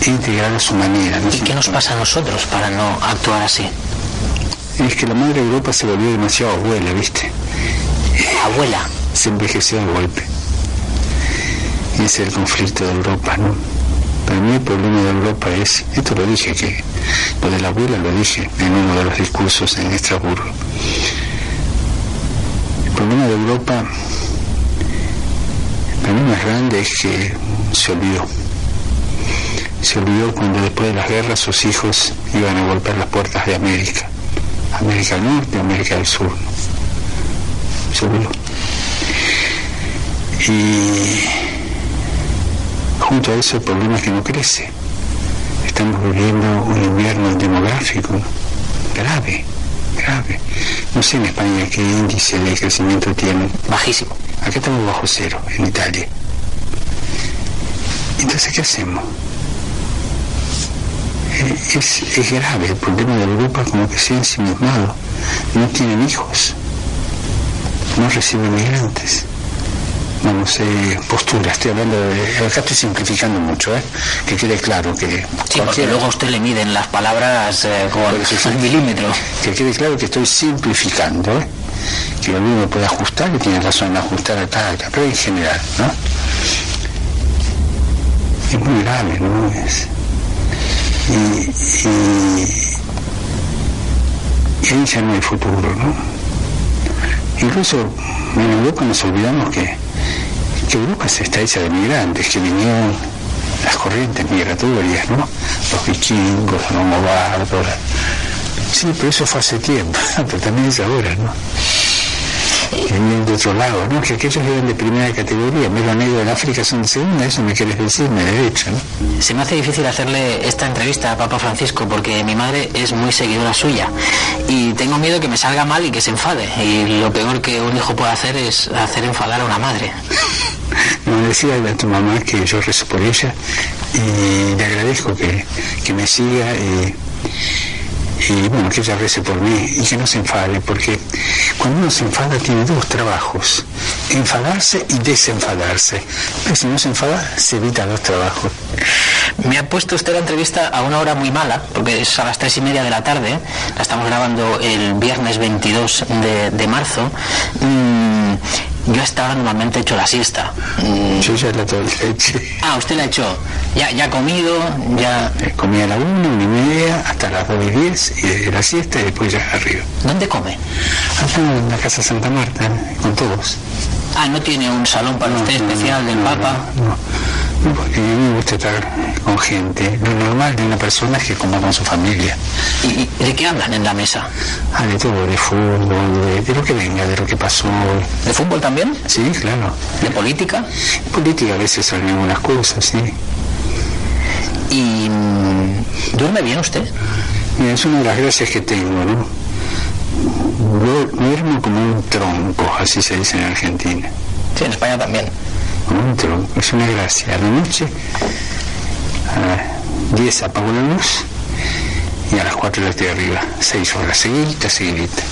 Speaker 20: e integrar a su manera. ¿no?
Speaker 19: ¿Y qué nos pasa a nosotros para no actuar así?
Speaker 20: Es que la madre Europa se volvió demasiado abuela, ¿viste?
Speaker 19: Abuela.
Speaker 20: Se envejeció de golpe. Y ese es el conflicto de Europa, ¿no? Para mí el problema de Europa es, esto lo dije, que lo de la abuela lo dije en uno de los discursos en Estrasburgo. El problema de Europa, para mí más grande es que se olvidó. Se olvidó cuando después de las guerras sus hijos iban a golpear las puertas de América. América del Norte, América del Sur. Se olvidó. Y junto a eso el problema es que no crece. Estamos viviendo un invierno demográfico grave, grave. No sé en España qué índice de crecimiento tienen.
Speaker 19: Bajísimo.
Speaker 20: Acá estamos bajo cero, en Italia. Entonces, ¿qué hacemos? Eh, Es, es grave, el problema de Europa como que se ha ensimismado. No tienen hijos, no reciben migrantes. No, sé, postura, estoy hablando de... Acá estoy simplificando mucho, ¿eh? Que quede claro que...
Speaker 19: Sí, porque luego a usted le miden las palabras eh, con el milímetro.
Speaker 20: Que quede claro que estoy simplificando, ¿eh? Que alguno puede ajustar, que tiene razón en ajustar acá, acá, pero en general, ¿no? Es muy grave, ¿no? Es, y, y, y ahí ya no hay futuro, ¿no? Incluso en Europa nos olvidamos que, Europa se está hecha de migrantes, que vinieron las corrientes migratorias, ¿no? Los vikingos, los longobardos, Sí, pero eso fue hace tiempo, pero también es ahora, ¿no? Que vienen de otro lado, ¿no? Que aquellos eran de primera categoría, medio negro en África son de segunda, eso me quieres decir, me derecho, ¿no?
Speaker 19: Se me hace difícil hacerle esta entrevista a Papa Francisco porque mi madre es muy seguidora suya y tengo miedo que me salga mal y que se enfade. Y lo peor que un hijo puede hacer es hacer enfadar a una madre.
Speaker 20: No, decía a tu mamá que yo rezo por ella y le agradezco que, que me siga y, y, bueno, que ella rece por mí y que no se enfade, porque cuando uno se enfada tiene dos trabajos, enfadarse y desenfadarse. Pero si no se enfada, se evita dos trabajos.
Speaker 19: Me ha puesto usted la entrevista a una hora muy mala, porque es a las tres y media de la tarde. La estamos grabando el viernes 22 de, de marzo. Mm, yo a esta hora normalmente he hecho la siesta. Mm.
Speaker 20: Yo ya la leche.
Speaker 19: Ah, usted la ha hecho. Ya, ya ha comido, ya...
Speaker 20: Comí a la una, una y media, hasta las dos y diez, y de la siesta y después ya arriba.
Speaker 19: ¿Dónde come?
Speaker 20: Acá en la Casa Santa Marta, con todos.
Speaker 19: Ah, ¿no tiene un salón para usted especial del Papa?
Speaker 20: No, porque a mí me gusta estar con gente. Lo normal de una persona es que coma con su familia.
Speaker 19: ¿Y, y de qué hablan en la mesa?
Speaker 20: Ah, de todo, de fútbol, de, de lo que venga, de lo que pasó.
Speaker 19: ¿De fútbol también?
Speaker 20: Sí, claro.
Speaker 19: ¿De política?
Speaker 20: Política a veces salen algunas cosas, sí.
Speaker 19: ¿Y mm, duerme bien usted?
Speaker 20: Mira, es una de las gracias que tengo, ¿no? Duermo como un tronco, así se dice en Argentina.
Speaker 19: Sí, en España también.
Speaker 20: Es una gracia. A la noche, a las 10 apago la luz y a las 4 la estoy arriba. 6 horas seguiditas, seguiditas.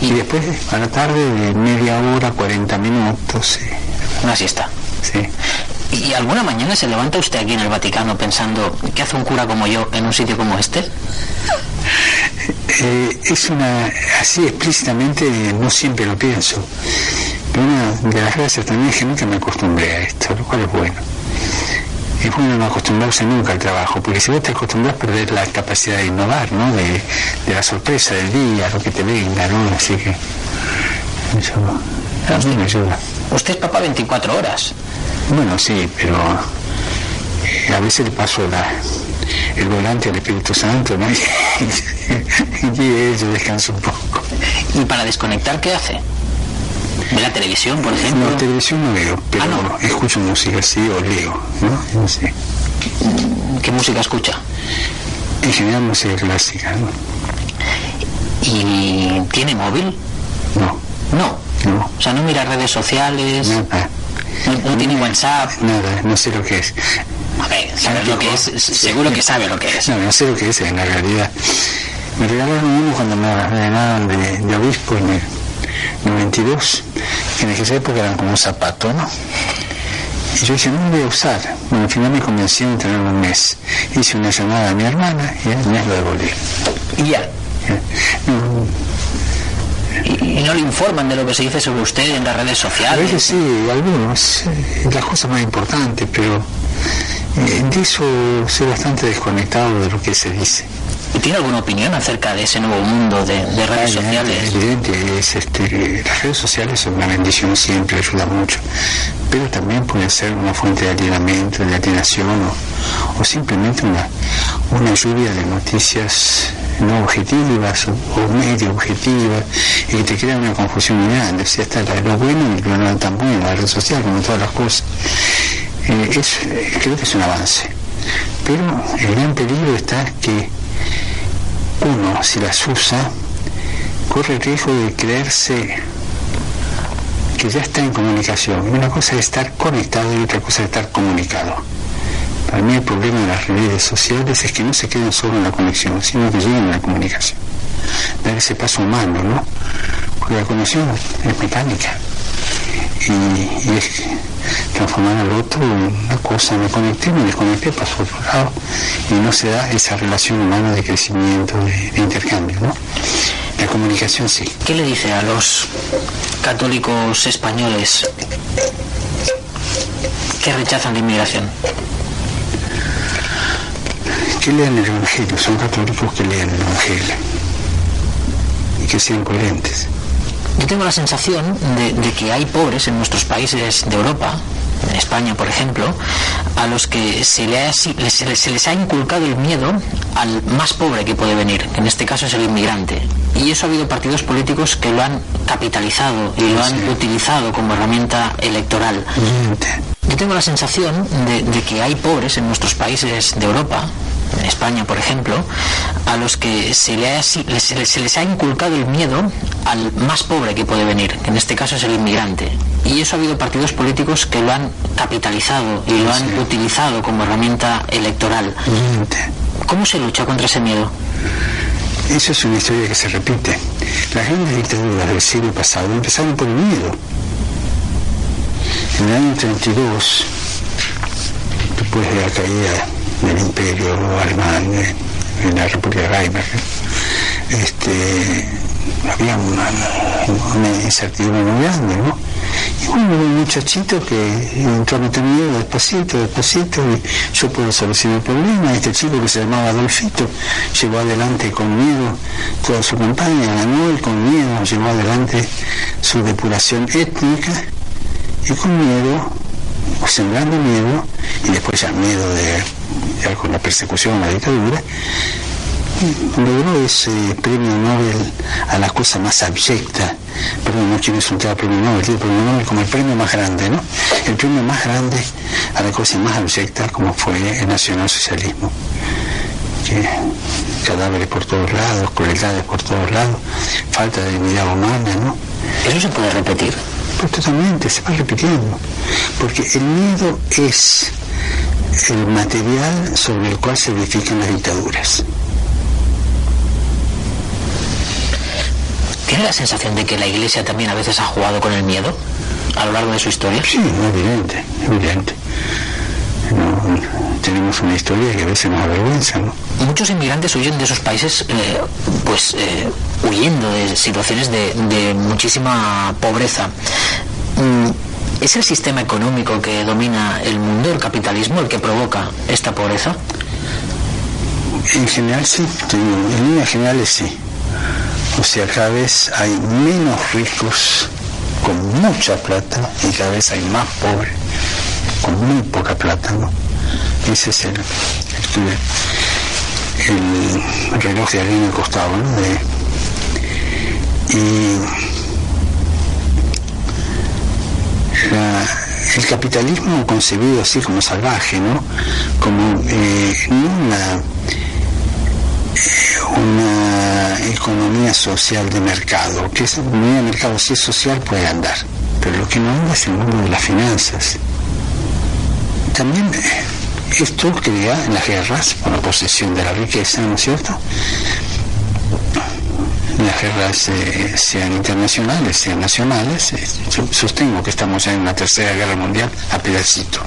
Speaker 20: Y después, a la tarde, de media hora, 40 minutos. sí.
Speaker 19: Una siesta.
Speaker 20: Sí.
Speaker 19: ¿Y alguna mañana se levanta usted aquí en el Vaticano pensando qué hace un cura como yo en un sitio como este?
Speaker 20: Eh, es una, así explícitamente no siempre lo pienso. Una de las gracias también es que nunca me acostumbré a esto, lo cual es bueno. Es bueno no acostumbrarse nunca al trabajo, porque si vos te acostumbras a perder la capacidad de innovar, ¿no? De, de la sorpresa del día, lo que te venga, ¿no? Así que eso a mí me ayuda.
Speaker 19: Usted es papá 24 horas.
Speaker 20: Bueno, sí, pero eh, a veces le paso la, el volante al Espíritu Santo, ¿no? y yo descanso un poco.
Speaker 19: ¿Y para desconectar qué hace? ¿Ve la televisión, por ejemplo?
Speaker 20: No, televisión no veo, pero
Speaker 19: Ah,
Speaker 20: escucho música, sí, o leo, ¿no? No sé.
Speaker 19: ¿Qué música escucha?
Speaker 20: En general música clásica, ¿no?
Speaker 19: ¿Y tiene móvil?
Speaker 20: No.
Speaker 19: No.
Speaker 20: No.
Speaker 19: O sea, no mira redes sociales.
Speaker 20: Nada.
Speaker 19: No, no tiene WhatsApp.
Speaker 20: Nada, no sé lo que es.
Speaker 19: A ver, saber lo que es, seguro que sabe lo que es.
Speaker 20: No, no sé lo que es en la realidad. Me regalaron uno cuando me ordenaron de, de obispo en el 92, que en aquella época eran como un zapato, ¿no? Y yo dije, no lo voy a usar. Bueno, al final me convenció de tenerlo un mes. Hice una llamada a mi hermana y al mes lo devolví.
Speaker 19: Y ya. ¿Y, y no le informan de lo que se dice sobre usted en las redes
Speaker 20: A
Speaker 19: sociales?
Speaker 20: veces sí, algunos, eh, las cosas más importantes, pero eh, de eso soy bastante desconectado de lo que se dice.
Speaker 19: ¿Y tiene alguna opinión acerca de ese nuevo mundo de, de redes sociales?
Speaker 20: Evidente, es, este, las redes sociales son una bendición siempre, ayuda mucho, pero también puede ser una fuente de alienamiento, de alienación o, o simplemente una, una lluvia de noticias no objetivas o, medio objetivas y que te crea una confusión muy grande. O sea, está lo bueno y lo no tan bueno, la red social, como todas las cosas. Eh, es, creo que es un avance. Pero el gran peligro está que uno, si las usa, corre el riesgo de creerse que ya está en comunicación. Una cosa es estar conectado y otra cosa es estar comunicado. Para mí el problema de las redes sociales es que no se queden solo en la conexión, sino que lleguen a la comunicación. Dar ese paso humano, ¿no? Porque la conexión es mecánica. Y, y es transformar al otro en una cosa. Me conecté, me desconecté, pasó por otro lado. Y no se da esa relación humana de crecimiento, de, de intercambio, ¿no? La comunicación sí.
Speaker 19: ¿Qué le dice a los católicos españoles que rechazan la inmigración?
Speaker 20: que lean el Evangelio, son católicos que lean el Evangelio y que sean coherentes.
Speaker 19: Yo tengo la sensación de, de que hay pobres en nuestros países de Europa en España, por ejemplo, a los que se, le ha- se, se les ha inculcado el miedo al más pobre que puede venir, que en este caso es el inmigrante. Y eso ha habido partidos políticos que lo han capitalizado y lo han utilizado como herramienta electoral. Yo tengo la sensación de, de que hay pobres en nuestros países de Europa, en España, por ejemplo, a los que se, le ha- se les- ha inculcado el miedo al más pobre que puede venir, que en este caso es el inmigrante. Y eso ha habido partidos políticos que lo han capitalizado y lo han utilizado como herramienta electoral. ¿Cómo se lucha contra ese miedo?
Speaker 20: Eso es una historia que se repite. Las grandes dictaduras del siglo pasado empezaron por el miedo. En el año 32, después de la caída del imperio alemán eh, en la República de Weimar, este, había una, una incertidumbre muy grande, ¿no? Y bueno, un muchachito que entró a meter miedo despacito, despacito, y yo puedo solucionar el problema. Este chico que se llamaba Adolfito llevó adelante con miedo toda su campaña, ganó él con miedo, llevó adelante su depuración étnica y con miedo, sembrando miedo, y después ya miedo de, ya con la persecución, la dictadura, logró ese premio Nobel a la cosa más abyecta, perdón, no quiero insultar al premio Nobel, quiero premio Nobel como el premio más grande, ¿no? El premio más grande a la cosa más abyecta como fue el nacionalsocialismo. Que cadáveres por todos lados, crueldades por todos lados, falta de dignidad humana, ¿no?
Speaker 19: ¿Eso se puede repetir?
Speaker 20: Pues totalmente, se va repitiendo. Porque el miedo es el material sobre el cual se edifican las dictaduras.
Speaker 19: ¿Tiene la sensación de que la Iglesia también a veces ha jugado con el miedo a lo largo de su historia?
Speaker 20: Sí, evidente, evidente. No, tenemos una historia que a veces nos avergüenza, ¿no?
Speaker 19: Muchos inmigrantes huyen de esos países, eh, pues eh, huyendo de situaciones de, muchísima pobreza. Mm, ¿Es el sistema económico que domina el mundo, el capitalismo, el que provoca esta pobreza?
Speaker 20: En general sí, en líneas generales sí. O sea, cada vez hay menos ricos con mucha plata y cada vez hay más pobres con muy poca plata, ¿no? Ese es el, el, el reloj de arena costado, ¿no? La- el capitalismo concebido así como salvaje, ¿no? Como eh, eh, una economía social de mercado, que esa economía de mercado si es social puede andar, pero lo que no anda es el mundo de las finanzas. También eh, esto crea en las guerras por la posesión de la riqueza, ¿no es cierto? Las guerras eh, sean internacionales, sean nacionales, eh, sostengo que estamos en una tercera guerra mundial a pedacito.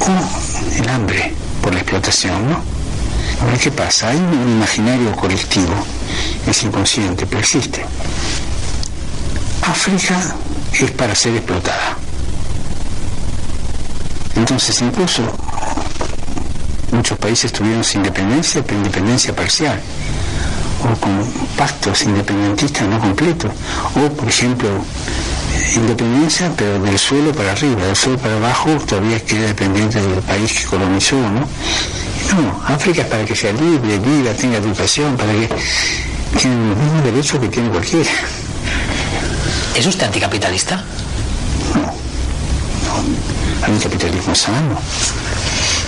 Speaker 20: O el hambre por la explotación, ¿no? Ahora, ¿qué pasa? Hay un imaginario colectivo, es inconsciente, pero existe. África es para ser explotada. Entonces, incluso muchos países tuvieron su independencia, pero independencia parcial, o con pactos independentistas no completos, o, por ejemplo, independencia, pero del suelo para arriba, del suelo para abajo todavía queda dependiente del país que colonizó, ¿no? No, África es para que sea libre, viva, tenga educación, para que tenga los mismos derechos que tiene cualquiera.
Speaker 19: ¿Es usted anticapitalista?
Speaker 20: Hay un capitalismo sano.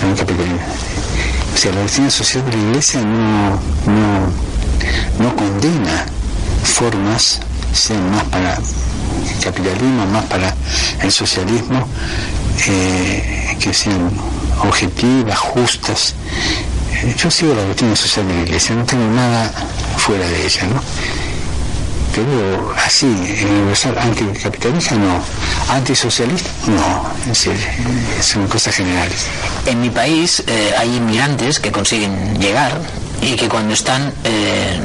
Speaker 20: Hay un capitalismo. O sea, la doctrina social de la Iglesia no, no, no condena formas, sean más para el capitalismo, más para el socialismo, eh, que sean objetivas, justas. Eh, Yo sigo la doctrina social de la Iglesia, no tengo nada fuera de ella, ¿no? Pero así, universal, anticapitalista no, antisocialista no, es decir, son cosas generales.
Speaker 19: En mi país eh, hay inmigrantes que consiguen llegar y que cuando están eh,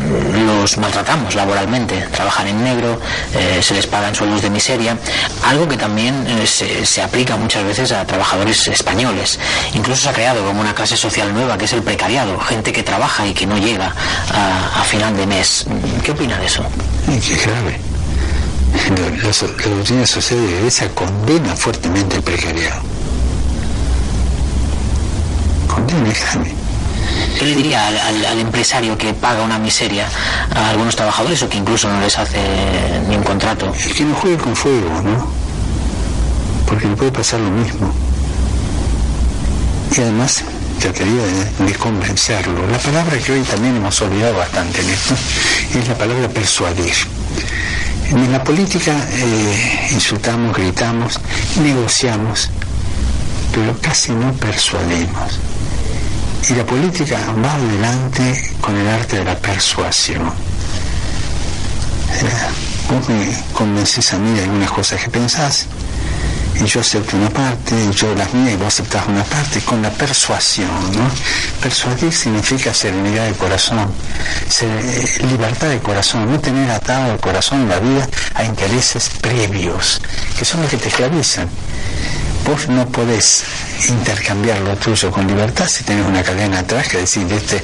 Speaker 19: los maltratamos laboralmente, trabajan en negro, eh, se les pagan sueldos de miseria, algo que también eh, se, se aplica muchas veces a trabajadores españoles. Incluso se ha creado como una clase social nueva que es el precariado, gente que trabaja y que no llega a, final de mes. ¿Qué opina de eso?
Speaker 20: Qué grave. La, la doctrina la Iglesia condena fuertemente el precariado. Condena el grande.
Speaker 19: ¿Qué le diría al, empresario que paga una miseria a algunos trabajadores o que incluso no les hace ni un contrato?
Speaker 20: El que no juegue con fuego, ¿no? Porque le puede pasar lo mismo. Y además trataría de, de convencerlo. La palabra que hoy también hemos olvidado bastante en esto es la palabra persuadir. En la política eh, insultamos, gritamos, negociamos, pero casi no persuadimos. Y la política va adelante con el arte de la persuasión. Eh, vos me convences a mí de algunas cosas que pensás, y yo acepto una parte, y yo las mías, y vos aceptás una parte, con la persuasión, ¿no? Persuadir significa serenidad de corazón, eh, libertad de corazón, no tener atado el corazón en la vida a intereses previos, que son los que te esclavizan. Vos no podés intercambiar lo tuyo con libertad si tenés una cadena atrás que decir de este,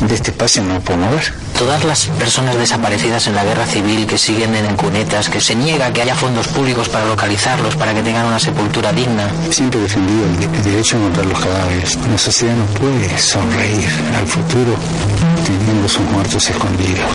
Speaker 20: de este espacio no puedo mover.
Speaker 19: Todas las personas desaparecidas en la guerra civil que siguen en cunetas, que se niega que haya fondos públicos para localizarlos, para que tengan una sepultura digna.
Speaker 20: Siempre he defendido el, de- el derecho a encontrar los cadáveres. Una sociedad no puede sonreír al futuro teniendo sus muertos escondidos.